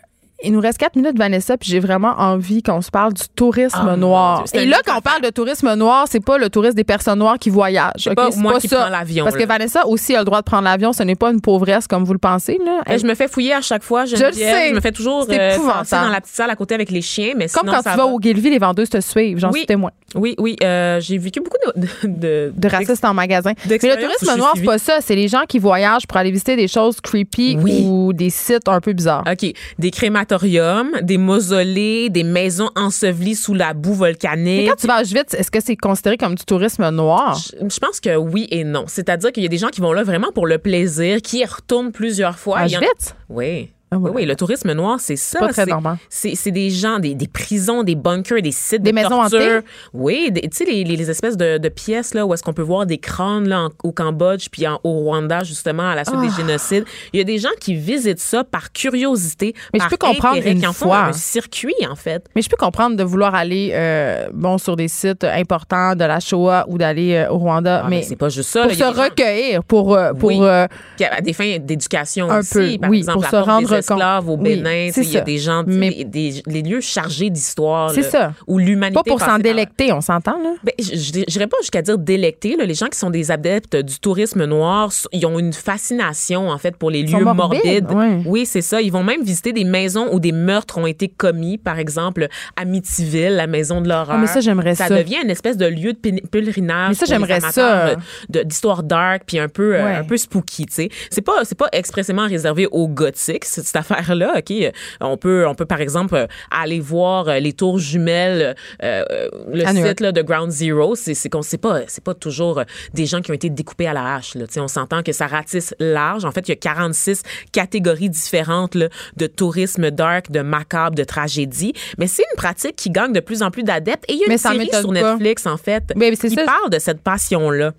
C: il nous reste quatre minutes, Vanessa, puis j'ai vraiment envie qu'on se parle du tourisme
D: Ah,
C: noir. Et là, quand on parle de tourisme noir, c'est pas le tourisme des personnes noires qui voyagent.
D: C'est
C: ok?
D: pas moi
C: pas
D: qui
C: ça.
D: prends l'avion,
C: Parce que. Vanessa aussi a le droit de prendre l'avion. Ce n'est pas une pauvresse comme vous le pensez. Là.
D: Eh, Je me fais fouiller à chaque fois, Geneviève.
C: le sais.
D: Je me fais toujours
C: C'est
D: euh, dans la petite salle à côté avec les chiens, mais
C: Comme
D: sinon,
C: quand
D: ça
C: tu vas
D: va.
C: au Guilvy, les vendeuses te suivent. J'en
D: Oui.
C: suis témoin.
D: Oui, oui. euh, j'ai vécu beaucoup de... de,
C: De racistes en magasin. Mais le
D: je
C: tourisme noir, c'est pas ça. C'est les gens qui voyagent pour aller visiter des choses creepy
D: Oui.
C: ou des sites un peu bizarres.
D: OK. Des crématoriums, des mausolées, des maisons ensevelies sous la boue
C: Mais
D: volcanique.
C: quand tu vas à Auschwitz, est-ce que c'est considéré comme du tourisme noir?
D: Je je pense que oui et non. C'est-à-dire qu'il y a des gens qui vont là vraiment pour le plaisir, qui y retournent plusieurs fois.
C: À
D: y en-
C: Auschwitz?
D: Oui.
C: Ah,
D: Oui,
C: voilà.
D: oui, le tourisme noir, c'est ça.
C: pas très
D: C'est-
C: normal.
D: C'est c'est des gens, des, des prisons, des bunkers, des sites
C: Des
D: de
C: maisons
D: torture.
C: hantées?
D: Oui, tu sais, les, espèces de, de pièces là, où est-ce qu'on peut voir des crânes là, en- au Cambodge puis en- au Rwanda, justement, à la suite
C: Ah.
D: des génocides. Il y a des gens qui visitent ça par curiosité,
C: Mais je peux comprendre
D: intérêt,
C: une
D: qui en font
C: fois.
D: un circuit, en fait.
C: Mais je peux comprendre de vouloir aller euh, bon sur des sites importants de la Shoah ou d'aller euh, au Rwanda,
D: Ah, mais
C: mais
D: c'est pas juste ça.
C: pour
D: là.
C: Se
D: gens-
C: recueillir, pour euh, pour
D: Oui.
C: euh,
D: Puis à des fins d'éducation
C: Un
D: aussi.
C: peu,
D: par
C: oui,
D: exemple,
C: pour se rendre
D: esclaves au
C: Oui,
D: Bénin. sais, Il y a des gens,
C: Mais-
D: des, les lieux chargés d'histoire.
C: C'est ça.
D: Où l'humanité.
C: Pas pour s'en délecter, on s'entend, là?
D: Ben, je j'irais pas jusqu'à dire délecter. là. Les gens qui sont des adeptes du tourisme noir, ils ont une fascination, en fait, pour les lieux
C: morbides.
D: Oui, c'est ça. Ils vont même visiter des maisons où des meurtres ont été commis. Par exemple, Amityville, la maison de l'horreur.
C: Ah, mais ça, j'aimerais ça.
D: Ça devient une espèce de lieu de pélerinage.
C: Mais ça, j'aimerais ça.
D: D'histoire dark, puis un peu, euh,
C: Ouais.
D: un peu spooky, tu sais. C'est pas, pas expressément réservé aux gothiques, cette, affaire-là, OK? Euh, On peut, on peut, par exemple, euh, aller voir euh, les tours jumelles, euh, le
C: À
D: site là, de Ground Zero. C'est, c'est qu'on sait pas, c'est pas toujours des gens qui ont été découpés à la hache, là. On s'entend que ça ratisse large. En fait, il y a 46 catégories différentes, là, de tourisme dark, de macabre, de tragédie. Mais c'est une pratique qui gagne de plus en plus d'adeptes. Et il y a une série sur
C: pas.
D: Netflix, en fait,
C: Mais
D: qui
C: ça.
D: parle de cette passion-là.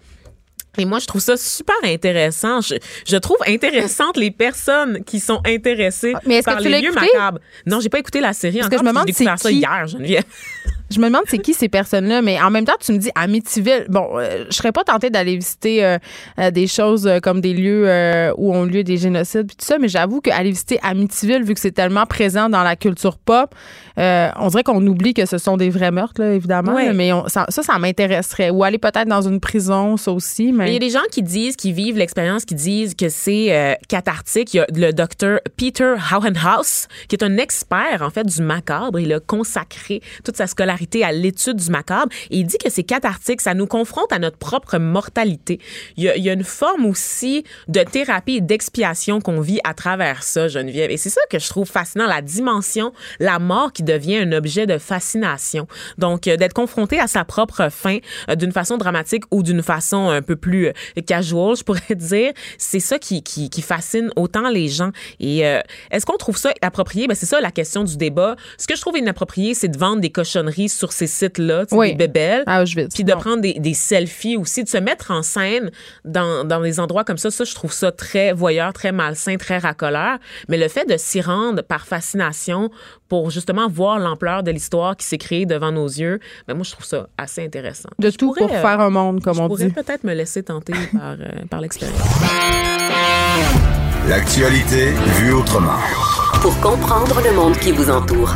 D: Et moi, je trouve ça super intéressant. Je, je trouve intéressantes les personnes qui sont intéressées
C: Ah, Mais est-ce que
D: par
C: tu
D: les lieux macabres. Non, j'ai pas écouté la série
C: Parce que
D: encore.
C: je me demande
D: j'ai découvert ça
C: qui?
D: hier, Geneviève.
C: Je me demande c'est qui ces personnes-là, mais en même temps, tu me dis Amityville. Bon, euh, je serais pas tentée d'aller visiter euh, euh, des choses euh, comme des lieux où ont lieu des génocides puis tout ça, mais j'avoue qu'aller visiter Amityville, vu que c'est tellement présent dans la culture pop, on dirait qu'on oublie que ce sont des vrais meurtres, là, évidemment. Là, mais on- ça, ça, ça m'intéresserait. Ou aller peut-être dans une prison, ça aussi. Mais,
D: il y a des gens qui disent, qui vivent l'expérience, qui disent que c'est cathartique. Il y a le docteur Peter Hauenhaus, qui est un expert, en fait, du macabre. Il a consacré toute sa scolarité à l'étude du macabre. Et il dit que c'est cathartique. Ça nous confronte à notre propre mortalité. Il y a, une forme aussi de thérapie et d'expiation qu'on vit à travers ça, Geneviève. Et c'est ça que je trouve fascinant, la dimension, la mort qui devient un objet de fascination. Donc, euh, d'être confronté à sa propre fin euh, d'une façon dramatique ou d'une façon un peu plus euh, casual, je pourrais dire, c'est ça qui, qui, fascine autant les gens. Et est-ce qu'on trouve ça approprié? Ben, c'est ça la question du débat. Ce que je trouve inapproprié, c'est de vendre des cochonneries sur ces sites-là, tu sais,
C: Oui.
D: des bébelles.
C: à Auschwitz.
D: Puis de
C: Non.
D: prendre des, des selfies aussi, de se mettre en scène dans, dans des endroits comme ça, ça, je trouve ça très voyeur, très malsain, très racoleur. Mais le fait de s'y rendre par fascination pour justement voir l'ampleur de l'histoire qui s'est créée devant nos yeux, ben moi, je trouve ça assez intéressant.
C: De
D: Je
C: tout
D: pourrais,
C: pour
D: euh,
C: faire un monde, comme
D: je
C: on
D: pourrais
C: dit.
D: peut-être me laisser tenter par, euh, par l'expérience.
A: L'actualité vue autrement.
B: Pour comprendre le monde qui vous entoure.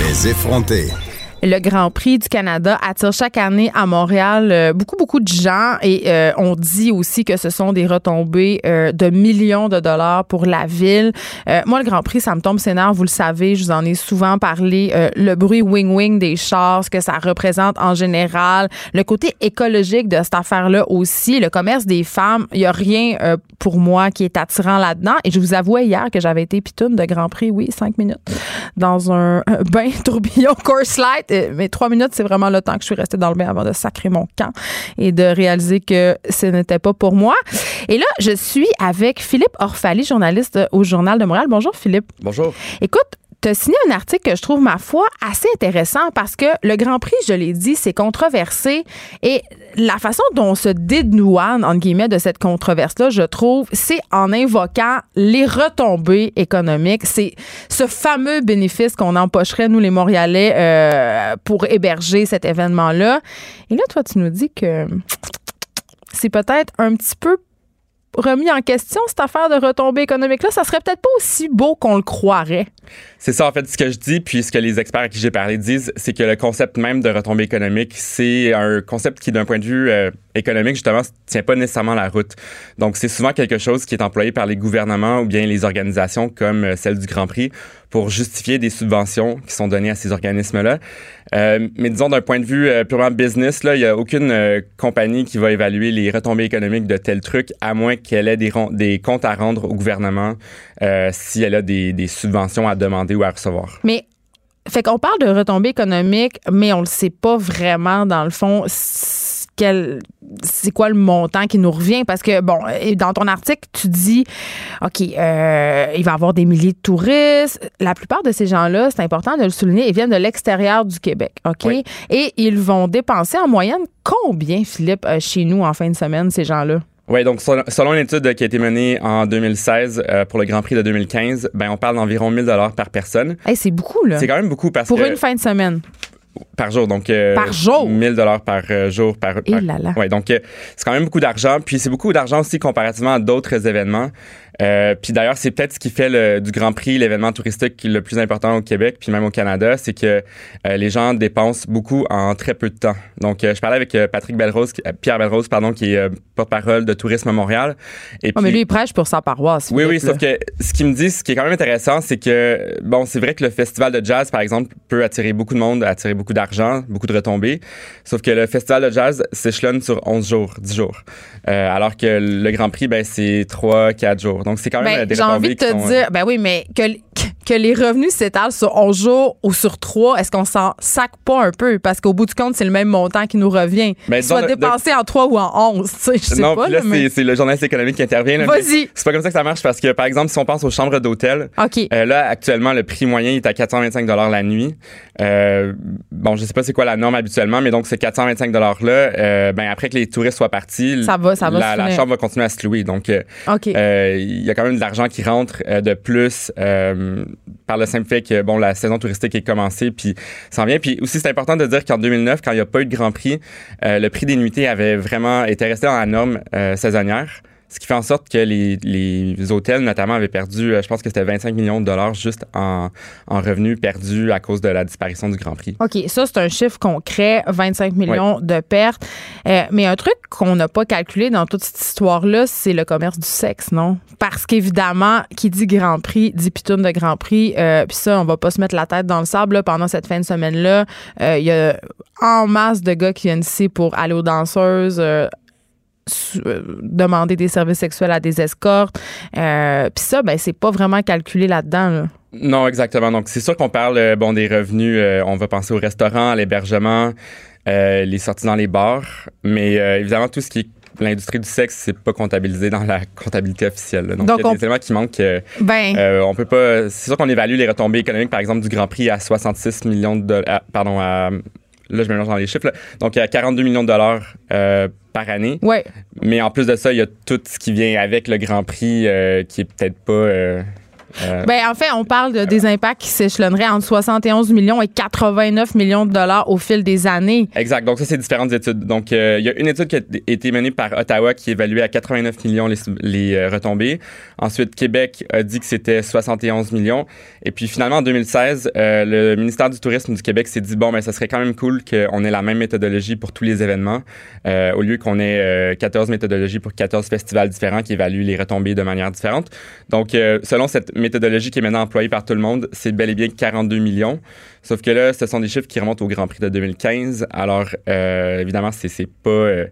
A: Les effrontés.
C: Le Grand Prix du Canada attire chaque année à Montréal euh, beaucoup, beaucoup de gens et euh, on dit aussi que ce sont des retombées euh, de millions de dollars pour la ville. Euh, moi, le Grand Prix, ça me tombe nerfs, vous le savez, je vous en ai souvent parlé. Le bruit wing-wing des chars, ce que ça représente en général, le côté écologique de cette affaire-là aussi, le commerce des femmes, il n'y a rien pour moi qui est attirant là-dedans. Et je vous avouais hier que j'avais été pitoune de Grand Prix, oui, cinq minutes, dans un bain tourbillon course light. Euh, Mais trois minutes, c'est vraiment le temps que je suis restée dans le bain avant de sacrer mon camp et de réaliser que ce n'était pas pour moi. Et là, je suis avec Philippe Orphalie, journaliste au Journal de Montréal. Bonjour, Philippe.
E: Bonjour.
C: Écoute, tu as signé un article que je trouve, ma foi, assez intéressant parce que le Grand Prix, je l'ai dit, c'est controversé et la façon dont on se dédouane, entre guillemets, de cette controverse-là, je trouve, c'est en invoquant les retombées économiques. C'est ce fameux bénéfice qu'on empocherait, nous, les Montréalais, euh, pour héberger cet événement-là. Et là, toi, tu nous dis que c'est peut-être un petit peu remis en question, cette affaire de retombées économiques-là. Ça serait peut-être pas aussi beau qu'on le croirait.
E: C'est ça, en fait, ce que je dis, puis ce que les experts à qui j'ai parlé disent, c'est que le concept même de retombée économique, c'est un concept qui, d'un point de vue euh, économique, justement, tient pas nécessairement la route. Donc, c'est souvent quelque chose qui est employé par les gouvernements ou bien les organisations comme euh, celle du Grand Prix pour justifier des subventions qui sont données à ces organismes-là. Euh, mais disons, d'un point de vue euh, purement business, il n'y a aucune compagnie qui va évaluer les retombées économiques de tel truc, à moins qu'elle ait des, comptes à rendre au gouvernement si elle a des, des subventions à demander ou à recevoir.
C: Mais fait qu'on parle de retombées économiques, mais on le sait pas vraiment dans le fond quel c'est quoi le montant qui nous revient? Parce que bon dans ton article tu dis ok euh, il va y avoir des milliers de touristes. La plupart de ces gens-là c'est important de le souligner ils viennent de l'extérieur du Québec ok?
E: Oui.
C: et ils vont dépenser en moyenne combien Philippe euh, chez nous en fin de semaine ces gens-là?
E: Oui, donc selon, une étude qui a été menée en 2016 euh, pour le Grand Prix de 2015, ben on parle d'environ 1000 dollars par personne.
C: Hey, c'est beaucoup là.
E: C'est quand même beaucoup parce
C: pour
E: que
C: une fin de semaine
E: par jour, donc euh,
C: Par jour?
E: 1000 dollars par euh, jour par.
C: Et
E: par-
C: là là.
E: Ouais, donc euh, c'est quand même beaucoup d'argent. Puis c'est beaucoup d'argent aussi comparativement à d'autres événements. Euh, puis d'ailleurs, c'est peut-être ce qui fait le, du Grand Prix l'événement touristique le plus important au Québec, puis même au Canada, c'est que euh, les gens dépensent beaucoup en très peu de temps. Donc, euh, je parlais avec euh, Patrick Belrose, euh, Pierre Belrose, pardon, qui est euh, porte-parole de Tourisme Montréal. Et
C: Oh, mais lui, il prêche pour sa paroisse.
E: oui, oui, sauf que ce qu'il me dit, ce qui est quand même intéressant, c'est que, bon, c'est vrai que le festival de jazz, par exemple, peut attirer beaucoup de monde, attirer beaucoup d'argent, beaucoup de retombées. Sauf que le festival de jazz s'échelonne sur 11 jours, 10 jours. Euh, alors que le Grand Prix, ben, c'est 3, 4 jours. Donc, c'est quand même
C: Ben,
E: euh, des
C: j'ai envie de te
E: sont,
C: dire, ben oui, mais que, que les revenus s'étalent sur 11 jours ou sur 3, est-ce qu'on s'en sac pas un peu? Parce qu'au bout du compte, c'est le même montant qui nous revient.
E: Ben,
C: Soit
E: de-
C: dépensé en 3 ou en 11, tu sais, je sais
E: non,
C: pas.
E: là,
C: mais-
E: c'est- le journaliste économique qui intervient.
C: Vas-y.
E: C'est pas comme ça que ça marche parce que, par exemple, si on pense aux chambres d'hôtel. Euh, là, actuellement, le prix moyen est à 425 la nuit. Euh, bon, je sais pas c'est quoi la norme habituellement, mais donc ces 425 là, euh, ben après que les touristes soient partis,
C: Ça va, ça va
E: la, chambre va continuer à se louer. Donc, euh, euh, il y a quand même de l'argent qui rentre euh, de plus euh, par le simple fait que bon la saison touristique est commencée puis ça en vient. Puis aussi c'est important de dire qu'en 2009, quand il n'y a pas eu de Grand Prix, le prix des nuitées avait vraiment été resté dans la norme saisonnière. Ce qui fait en sorte que les, les hôtels, notamment, avaient perdu, euh, je pense que c'était 25 millions de dollars juste en, en revenus perdus à cause de la disparition du Grand Prix.
C: OK, ça, c'est un chiffre concret, 25 millions de pertes. Euh, mais un truc qu'on n'a pas calculé dans toute cette histoire-là, c'est le commerce du sexe, non? Parce qu'évidemment, qui dit Grand Prix, dit pitoune de Grand Prix. Euh, Puis ça, on va pas se mettre la tête dans le sable là, pendant cette fin de semaine-là. Euh, Il y a en masse de gars qui viennent ici pour aller aux danseuses. euh, demander des services sexuels à des escortes. Euh, Puis ça, ben, c'est pas vraiment calculé là-dedans. Là.
E: Non, exactement. Donc, c'est sûr qu'on parle euh, bon des revenus. euh, on va penser au restaurant, à l'hébergement, euh, les sorties dans les bars, mais euh, évidemment tout ce qui est l'industrie du sexe, c'est pas comptabilisé dans la comptabilité officielle. là. Donc,
C: Donc,
E: il y a
C: on-
E: des éléments qui manquent. euh,
C: Ben,
E: euh, on peut pas. C'est sûr qu'on évalue les retombées économiques, par exemple, du Grand Prix à 66 millions de dollars. Pardon, à, là je mélange dans les chiffres. là. Donc, à 42 millions de dollars euh, par année.
C: ouais.
E: Mais en plus de ça, il y a tout ce qui vient avec le Grand Prix, euh, qui est peut-être pas. Euh,
C: Ben, en fait, on parle de- des impacts qui s'échelonneraient entre 71 millions et 89 millions de dollars au fil des années.
E: Exact. Donc, ça, c'est différentes études. Donc, euh, il y a une étude qui a été menée par Ottawa qui évaluait à 89 millions les, les euh, retombées. Ensuite, Québec a dit que c'était 71 millions. Et puis, finalement, en 2016, euh, le ministère du Tourisme du Québec s'est dit, bon, ben, ça serait quand même cool qu'on ait la même méthodologie pour tous les événements, au lieu qu'on ait euh, 14 méthodologies pour 14 festivals différents qui évaluent les retombées de manière différente. Donc, selon cette méthodologie qui est maintenant employée par tout le monde, c'est bel et bien 42 millions. Sauf que là, ce sont des chiffres qui remontent au Grand Prix de 2015. Alors, euh, évidemment, c'est euh,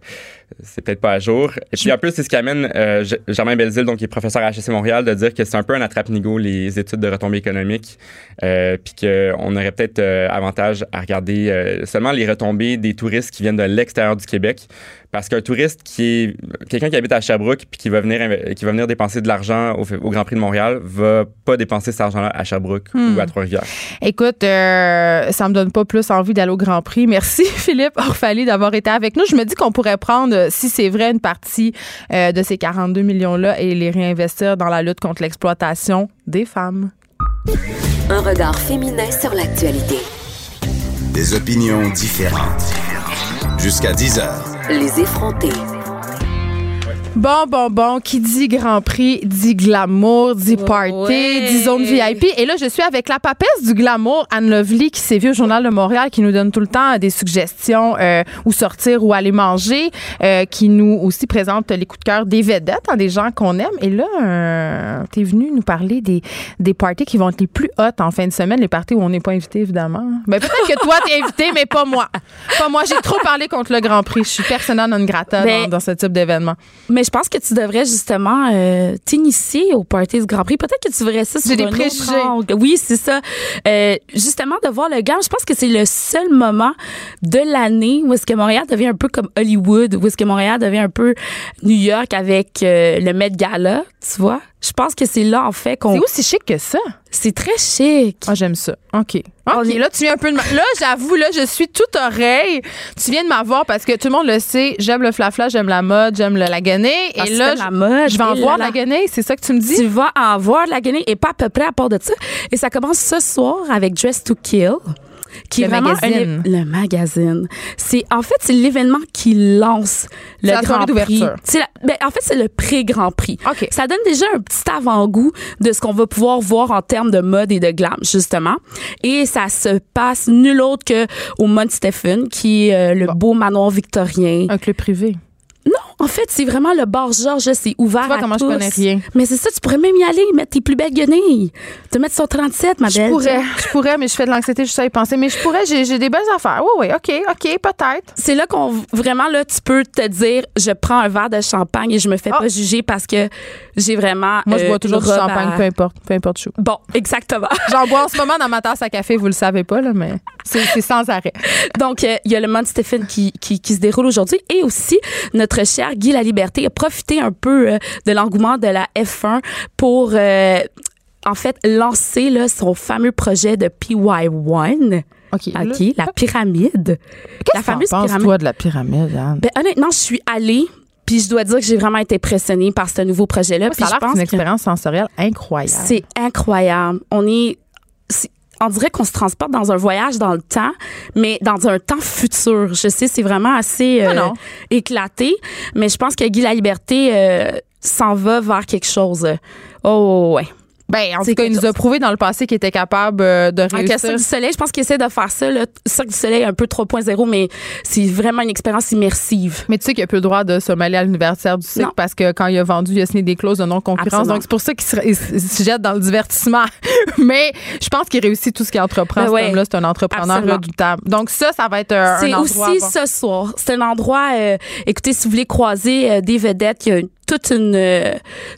E: c'est peut-être pas à jour. Et puis en plus, c'est ce qui amène euh, Germain Belzile, donc qui est professeur à HEC Montréal, de dire que c'est un peu un attrape-nigo les études de retombées économiques, euh, puis qu'on aurait peut-être avantage à regarder seulement les retombées des touristes qui viennent de l'extérieur du Québec, parce qu'un touriste qui est quelqu'un qui habite à Sherbrooke puis qui va venir qui va venir dépenser de l'argent au, au Grand Prix de Montréal va pas dépenser cet argent-là à Sherbrooke
C: Hmm.
E: ou à Trois-Rivières.
C: Écoute, euh, ça me donne pas plus envie d'aller au Grand Prix. Merci Philippe Orphalie d'avoir été avec nous. Je me dis qu'on pourrait prendre, euh, si c'est vrai, une partie euh, de ces 42 millions-là et les réinvestir dans la lutte contre l'exploitation des femmes.
B: Un regard féminin sur l'actualité.
A: Des opinions différentes. Jusqu'à 10 heures.
B: Les effrontés.
C: Bon, bon, bon, qui dit Grand Prix dit glamour, dit party,
D: Ouais.
C: dit zone VIP. Et là, je suis avec la papesse du glamour, Anne Lovely, qui s'est vue au Journal de Montréal, qui nous donne tout le temps des suggestions euh, où sortir, où aller manger, euh, qui nous aussi présente les coups de cœur des vedettes, hein, des gens qu'on aime. Et là, euh, t'es venu nous parler des, des parties qui vont être les plus hautes en fin de semaine, les parties où on n'est pas invité, évidemment. Ben, peut-être que toi, t'es invité, mais pas moi. Pas moi. J'ai trop parlé contre le Grand Prix. Je suis persona non grata
F: Ben,
C: dans, dans ce type d'événement.
F: Mais je pense que tu devrais justement euh, t'initier au party du Grand Prix. Peut-être que tu verrais ça sur
C: des
F: autre
C: préjugés.
F: angle. Oui, c'est ça. Euh, justement, de voir le gamme, je pense que c'est le seul moment de l'année où est-ce que Montréal devient un peu comme Hollywood, où est-ce que Montréal devient un peu New York avec euh, le Met Gala, tu vois? Je pense que c'est là, en fait, qu'on...
C: C'est aussi chic que ça.
F: C'est très chic.
C: Ah, j'aime ça. OK. OK,
F: est-
C: là, tu viens un peu de... Là, j'avoue, là, je suis toute oreille. Tu viens de m'avoir parce que tout le monde le sait. J'aime le flafla, j'aime la mode, j'aime le lagonais.
F: Parce
C: Et
F: que
C: là,
F: la mode.
C: je vais en voir la lagonais. C'est ça que tu me dis?
F: Tu vas en voir la Guinée et pas à peu près à part de ça. Et ça commence ce soir avec Dress to Kill. Qui
C: Le
F: est vraiment un
C: magazine.
F: le magazine. C'est en fait c'est l'événement qui lance le
C: la
F: Grand Prix. la- ben, en fait c'est le pré-Grand Prix.
C: OK.
F: Ça donne déjà un petit avant-goût de ce qu'on va pouvoir voir en termes de mode et de glam justement. Et ça se passe nul autre que au Mont Stephen qui est euh, le beau manoir victorien.
C: Un club privé.
F: Non, en fait, c'est vraiment le bar Georges, c'est ouvert
C: Tu vois
F: à
C: comment je
F: tous.
C: connais rien.
F: Mais c'est ça, tu pourrais même y aller, mettre tes plus belles guenilles. Te mettre sur 37, ma
C: Je
F: belle.
C: pourrais, je pourrais, mais je fais de l'anxiété juste à y penser. Mais je pourrais, j'ai des belles affaires. Oui, oui, OK, OK, peut-être.
F: C'est là qu'on vraiment là tu peux te dire je prends un verre de champagne et je me fais
C: Ah.
F: pas juger parce que j'ai vraiment
C: Moi, je
F: euh,
C: bois toujours
F: une
C: du champagne,
F: à-
C: peu importe, peu importe chaud.
F: Bon, exactement.
C: J'en bois en ce moment dans ma tasse à café, vous le savez pas, là, mais c'est sans arrêt.
F: Donc euh, il y a le Mont Stephen qui, qui, qui se déroule aujourd'hui et aussi notre cher Guy La Liberté a profité un peu euh, de l'engouement de la F1 pour euh, en fait lancer là, son fameux projet de PY1.
C: OK.
F: OK, la pyramide.
C: Qu'est-ce
F: la
C: que penses,
F: pyramide.
C: toi, de la pyramide, Anne?
F: Ben, honnêtement, je suis allée, puis je dois dire que j'ai vraiment été impressionnée par ce nouveau projet-là. Puis
C: ça a l'air que c'est
F: pense
C: une expérience sensorielle incroyable.
F: c'est incroyable. On est, on dirait qu'on se transporte dans un voyage dans le temps, mais dans un temps futur. Je sais, c'est vraiment assez euh,
C: Ah
F: éclaté, mais je pense que Guy La Liberté euh, s'en va vers quelque chose. Oh ouais.
C: Ben, en
F: C'est
C: tout cas, il nous a prouvé dans le passé qu'il était capable euh, de
F: Avec le
C: réussir.
F: Cirque du Soleil, je pense qu'il essaie de faire ça. Le Cirque du Soleil un peu 3.0, mais c'est vraiment une expérience immersive.
C: Mais tu sais qu'il n'a plus le droit de se mêler à l'universitaire du cycle
F: Non.
C: parce que quand il a vendu, il a signé des clauses de non-concurrence. Donc, c'est pour ça qu'il se, jette dans le divertissement. Mais je pense qu'il réussit tout ce qu'il entreprend.
F: Ben ouais.
C: homme-là, c'est un entrepreneur
F: Absolument.
C: redoutable. Donc, ça, ça va être un,
F: C'est aussi ce soir. C'est un endroit, euh, écoutez, si vous voulez croiser euh, des vedettes, il y a une- toute une, euh,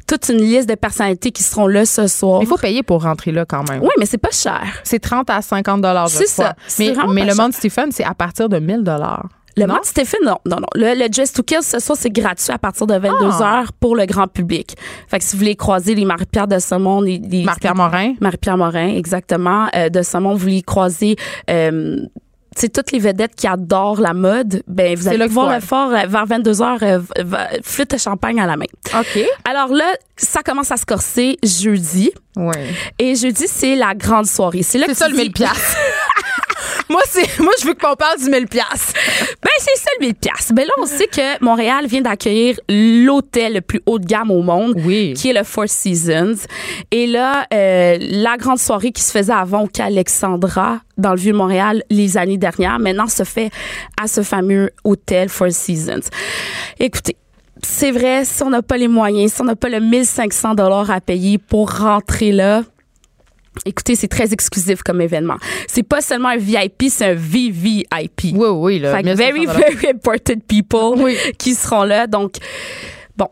F: toute une liste de personnalités qui seront là ce soir.
C: Il faut payer pour rentrer là quand même.
F: Oui, mais c'est pas cher.
C: C'est 30 à 50 dollars,
F: C'est ça.
C: Mais, le. Mont Stephen, c'est à partir de 1000 dollars.
F: Le? Mont Stephen, non, non, non. Le, le Dress to Kill, ce soir, c'est gratuit à partir de 22
C: Ah.
F: heures pour le grand public. Fait que si vous voulez croiser les Marie-Pierre de Saumon, les, les-
C: Marc-Pierre Morin.
F: Marie-Pierre Morin, exactement, euh, de Saumon, vous voulez croiser, euh, sais, toutes les vedettes qui adorent la mode, ben, vous allez
C: qu'il
F: pouvoir le faire euh, vers 22 heures, euh, v- v- flûte de champagne à la main.
C: OK.
F: Alors là, ça commence à se corser jeudi.
C: Oui.
F: Et jeudi, c'est la grande soirée. C'est là que
C: ça le
F: dis-
C: 1000 piastres. moi, c'est, moi, je veux qu'on parle du 1000 piastres.
F: Ben, c'est ça le 1000 piastres. Ben là, on sait que Montréal vient d'accueillir l'hôtel le plus haut de gamme au monde.
C: Oui.
F: Qui est le Four Seasons. Et là, euh, la grande soirée qui se faisait avant au Alexandra dans le Vieux-Montréal les années dernières, maintenant se fait à ce fameux hôtel Four Seasons. Écoutez, c'est vrai, si on n'a pas les moyens, si on n'a pas le 1500 dollars à payer pour rentrer là, Écoutez, c'est très exclusif comme événement. C'est pas seulement un VIP, c'est un VVIP.
C: Oui, oui. Là,
F: Fait que
C: 1500
F: very, very important people
C: Oui.
F: qui seront là. Donc, bon,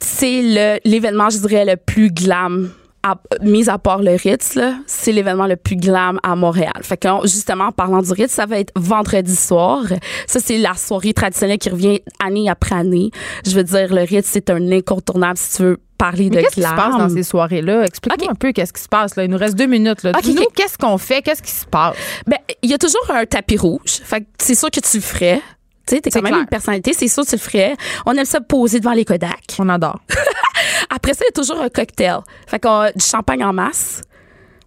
F: c'est le l'événement, je dirais, le plus glam. À, mis à part le Ritz, c'est l'événement le plus glam à Montréal. Fait que, justement, en parlant du Ritz, ça va être vendredi soir. Ça, c'est la soirée traditionnelle qui revient année après année. Je veux dire, le Ritz, c'est un incontournable si tu veux parler
C: Mais
F: de
C: qu'est-ce qui se passe dans ces soirées-là? Explique-nous
F: Ok.
C: un peu qu'est-ce qui se passe. Là. Il nous reste deux minutes. Là.
F: Ok,
C: Dis-nous
F: ok.
C: qu'est-ce qu'on fait, qu'est-ce qui se passe?
F: Ben, il y a toujours un tapis rouge. Fait que c'est sûr que tu le ferais. Tu sais, t'es quand même une personnalité, c'est sûr que tu le ferais. On aime ça poser devant les Kodak.
C: On adore.
F: Après ça, il y a toujours un cocktail. Fait qu'on a du champagne en masse.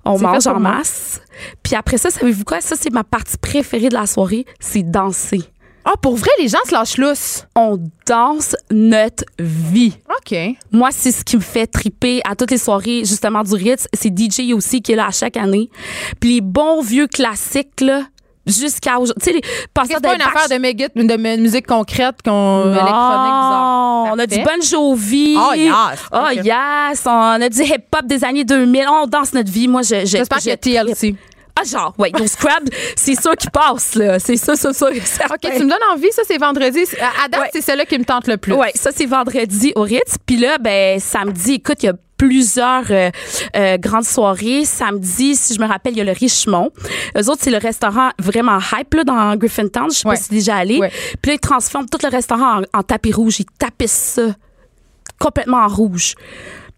F: On mange en masse. Puis après ça, savez-vous quoi? Ça, c'est ma partie préférée de la soirée. C'est danser.
C: Ah, pour vrai, les gens se lâchent lousse.
F: On danse notre vie.
C: OK.
F: Moi, c'est ce qui me fait triper à toutes les soirées, justement, du Ritz. C'est DJ aussi qui est là à chaque année. Puis les bons vieux classiques, là, jusqu'à aujourd'hui. Tu sais, les passeurs
C: C'est pas une affaire de, méga- de musique concrète, qu'on, électronique bizarre.
F: On a du. Bon Jovi.
C: Oh, yes.
F: Oh, yes. On a du hip-hop des années 2000. On danse notre vie. Moi, je, je,
C: J'espère
F: trippe.
C: TLC.
F: Ah, genre, ouais. Donc, Scrabble, c'est ça qui passe, là. C'est ça, ça, ça.
C: OK, tu me donnes envie, ça, c'est vendredi. À à date,
F: Ouais.
C: c'est celle-là qui me tente le plus.
F: Ouais, ça, c'est vendredi au Ritz. Puis là, ben, samedi, écoute, il y a plusieurs euh, euh, grandes soirées. Samedi, si je me rappelle, il y a le Richemont. Eux autres, c'est le restaurant vraiment hype là, dans Griffintown. Je sais
C: Ouais.
F: pas si tu es déjà allé.
C: Ouais.
F: Puis là, ils transforment tout le restaurant en, en tapis rouge. Ils tapissent ça complètement en rouge.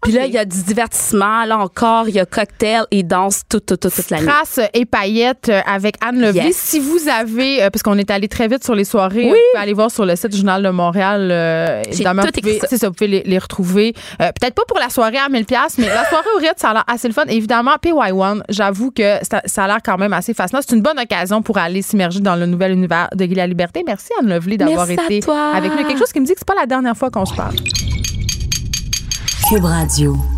F: Puis là, il y a du divertissement. Là encore, il y a cocktail et danse toute, toute, toute, toute la nuit.
C: Traces et paillettes euh, avec Anne.
F: Yes.
C: Si vous avez, euh, parce qu'on est allé très vite sur les soirées, vous pouvez aller voir sur le site du Journal de Montréal. euh, évidemment,
F: tout
C: vous pouvez,
F: écrit ça.
C: ça, vous pouvez les, les retrouver. Euh, Peut-être pas pour la soirée à 1000 mais la soirée au Ritz, ça a l'air assez le fun. Évidemment, PY1, j'avoue que ça, ça a l'air quand même assez fascinant. C'est une bonne occasion pour aller s'immerger dans le nouvel univers de Guy la Liberté. Merci Anne Lovely d'avoir été avec nous. Quelque chose qui me dit que c'est pas la dernière fois qu'on se parle.
B: Cube Radio.